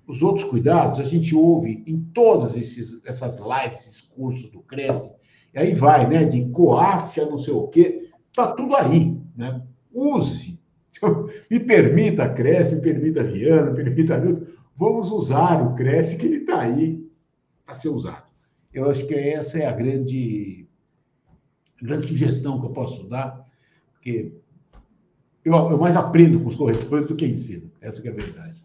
os outros cuidados a gente ouve em todas esses, essas lives, esses cursos do Cresce, e aí vai, né, de coáfia, não sei o quê, tá tudo aí, né? Use. Me permita, Cresce, me permita, Viana, me permita, Milton, vamos usar o Cresce, que ele está aí a ser usado. Eu acho que essa é a grande, grande sugestão que eu posso dar, porque eu, eu mais aprendo com os corretores do que ensino. Essa é a verdade.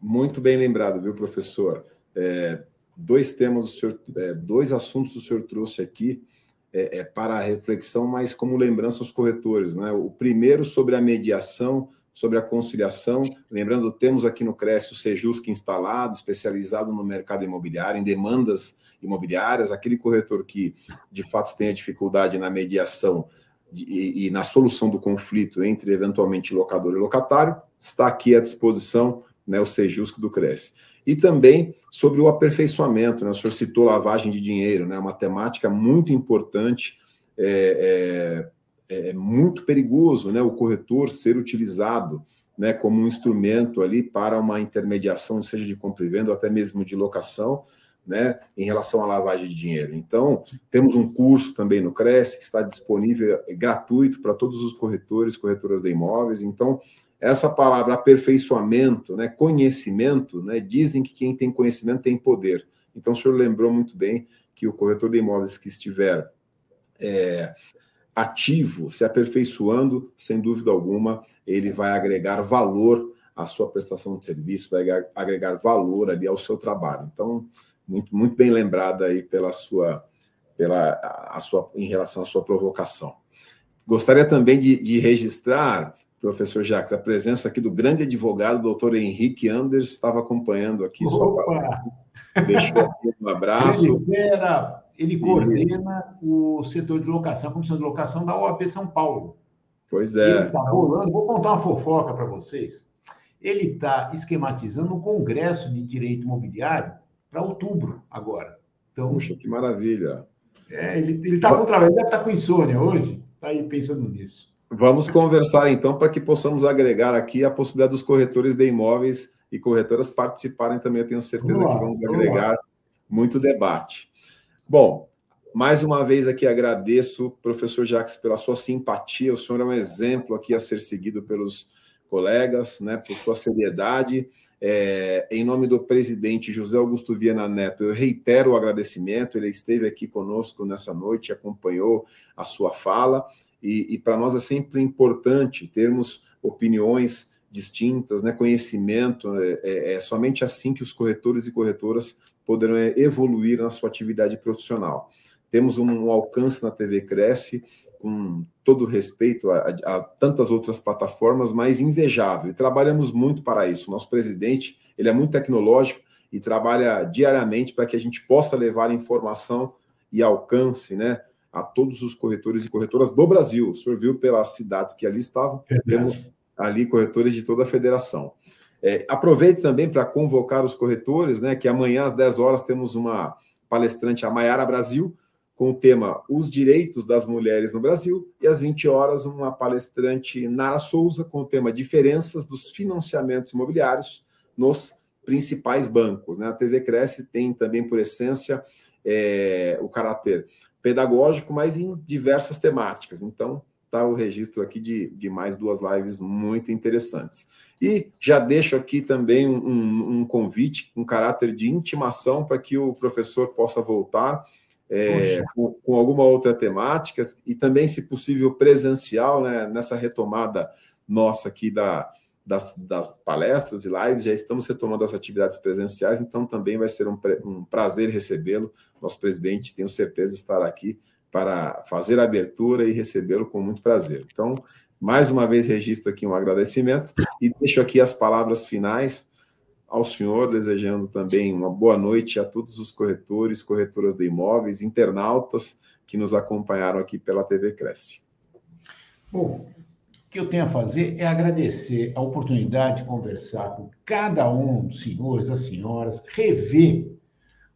Muito bem lembrado, viu, professor? É, dois temas, senhor, é, dois assuntos o senhor trouxe aqui é, é, para a reflexão, mas como lembrança aos corretores. Né? O primeiro sobre a mediação, sobre a conciliação. Lembrando, temos aqui no Cresce o Sejusc instalado, especializado no mercado imobiliário, em demandas imobiliárias, aquele corretor que de fato tem a dificuldade na mediação e, e na solução do conflito entre eventualmente locador e locatário, está aqui à disposição né, o Sejusc do Cresce. E também sobre o aperfeiçoamento, né? o senhor citou lavagem de dinheiro, né? uma temática muito importante, é, é, é muito perigoso né? o corretor ser utilizado né, como um instrumento ali para uma intermediação, seja de compra e venda ou até mesmo de locação, né, em relação à lavagem de dinheiro. Então, temos um curso também no Cresce que está disponível é gratuito para todos os corretores, corretoras de imóveis. Então, essa palavra aperfeiçoamento, né, conhecimento, né, dizem que quem tem conhecimento tem poder. Então, o senhor lembrou muito bem que o corretor de imóveis que estiver é, ativo, se aperfeiçoando, sem dúvida alguma, ele vai agregar valor à sua prestação de serviço, vai agregar valor ali ao seu trabalho. Então, muito, muito bem lembrada aí pela sua, pela a sua, em relação à sua provocação. Gostaria também de, de registrar professor Jacques, a presença aqui do grande advogado, doutor Henrique Anders, estava acompanhando aqui sua Deixou aqui um abraço. Ele, era, ele coordena o setor de locação, a comissão de locação da OAB São Paulo. Pois é. Ele está rolando, vou contar uma fofoca para vocês. Ele está esquematizando um congresso de direito imobiliário para outubro agora. Então, Puxa, que maravilha. É, ele está com trabalho, ele deve estar tá com insônia hoje, está aí pensando nisso. Vamos conversar então para que possamos agregar aqui a possibilidade dos corretores de imóveis e corretoras participarem também. Eu tenho certeza que vamos agregar muito debate. Bom, mais uma vez aqui agradeço, professor Jacques, pela sua simpatia. O senhor é um exemplo aqui a ser seguido pelos colegas, né, por sua seriedade. É, em nome do presidente José Augusto Viana Neto, eu reitero o agradecimento. Ele esteve aqui conosco nessa noite, acompanhou a sua fala e, e para nós é sempre importante termos opiniões distintas, né, conhecimento. É, é, é, somente assim que os corretores e corretoras poderão é, evoluir na sua atividade profissional. Temos um, um alcance na TV Cresce, com todo respeito a, a, a, tantas outras plataformas, mas invejável. E trabalhamos muito para isso. Nosso presidente ele é muito tecnológico e trabalha diariamente para que a gente possa levar informação e alcance, né, a todos os corretores e corretoras do Brasil. O senhor viu pelas cidades que ali estavam, temos ali corretores de toda a federação. É, aproveite também para convocar os corretores, né? Que amanhã às 10 horas temos uma palestrante, a Maiara Brasil, com o tema Os Direitos das Mulheres no Brasil, e às 20 horas, uma palestrante, Nara Souza, com o tema Diferenças dos Financiamentos Imobiliários nos principais bancos. Né? A TV Cresce tem também, por essência, é, o caráter pedagógico, mas em diversas temáticas. Então, está o registro aqui de, de mais duas lives muito interessantes. E já deixo aqui também um, um convite, um caráter de intimação para que o professor possa voltar é, com, com, alguma outra temática e também, se possível, presencial, né, nessa retomada nossa aqui da, das, das, palestras e lives, já estamos retomando as atividades presenciais, então também vai ser um, um prazer recebê-lo. Nosso presidente, tenho certeza, estará aqui para fazer a abertura e recebê-lo com muito prazer. Então, mais uma vez, registro aqui um agradecimento e deixo aqui as palavras finais ao senhor, desejando também uma boa noite a todos os corretores, corretoras de imóveis, internautas que nos acompanharam aqui pela TV Cresce. Bom, o que eu tenho a fazer é agradecer a oportunidade de conversar com cada um dos senhores, das senhoras, rever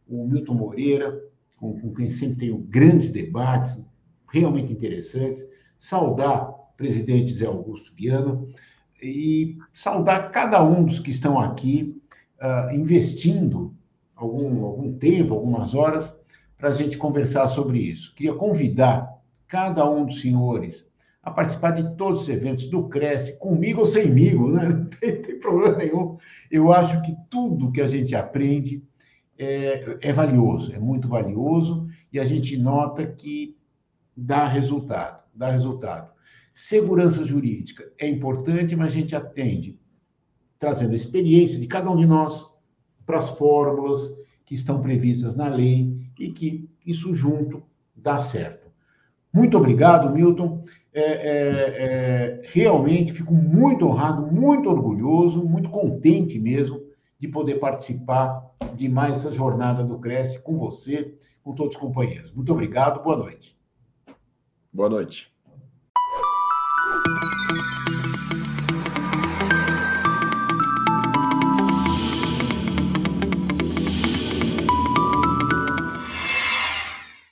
o Milton Moreira, com, com quem sempre tenho grandes debates, realmente interessantes, saudar o presidente Zé Augusto Viana e saudar cada um dos que estão aqui uh, investindo algum, algum tempo, algumas horas, para a gente conversar sobre isso. Queria convidar cada um dos senhores a participar de todos os eventos do Cresce, comigo ou semigo, né? não tem, tem, problema nenhum. Eu acho que tudo que a gente aprende é, é valioso, é muito valioso, e a gente nota que dá resultado, dá resultado. Segurança jurídica é importante, mas a gente atende trazendo a experiência de cada um de nós para as fórmulas que estão previstas na lei e que isso junto dá certo. Muito obrigado, Milton. É, é, é, realmente fico muito honrado, muito orgulhoso, muito contente mesmo de poder participar de mais essa jornada do Cresce com você, com todos os companheiros. Muito obrigado, boa noite. Boa noite.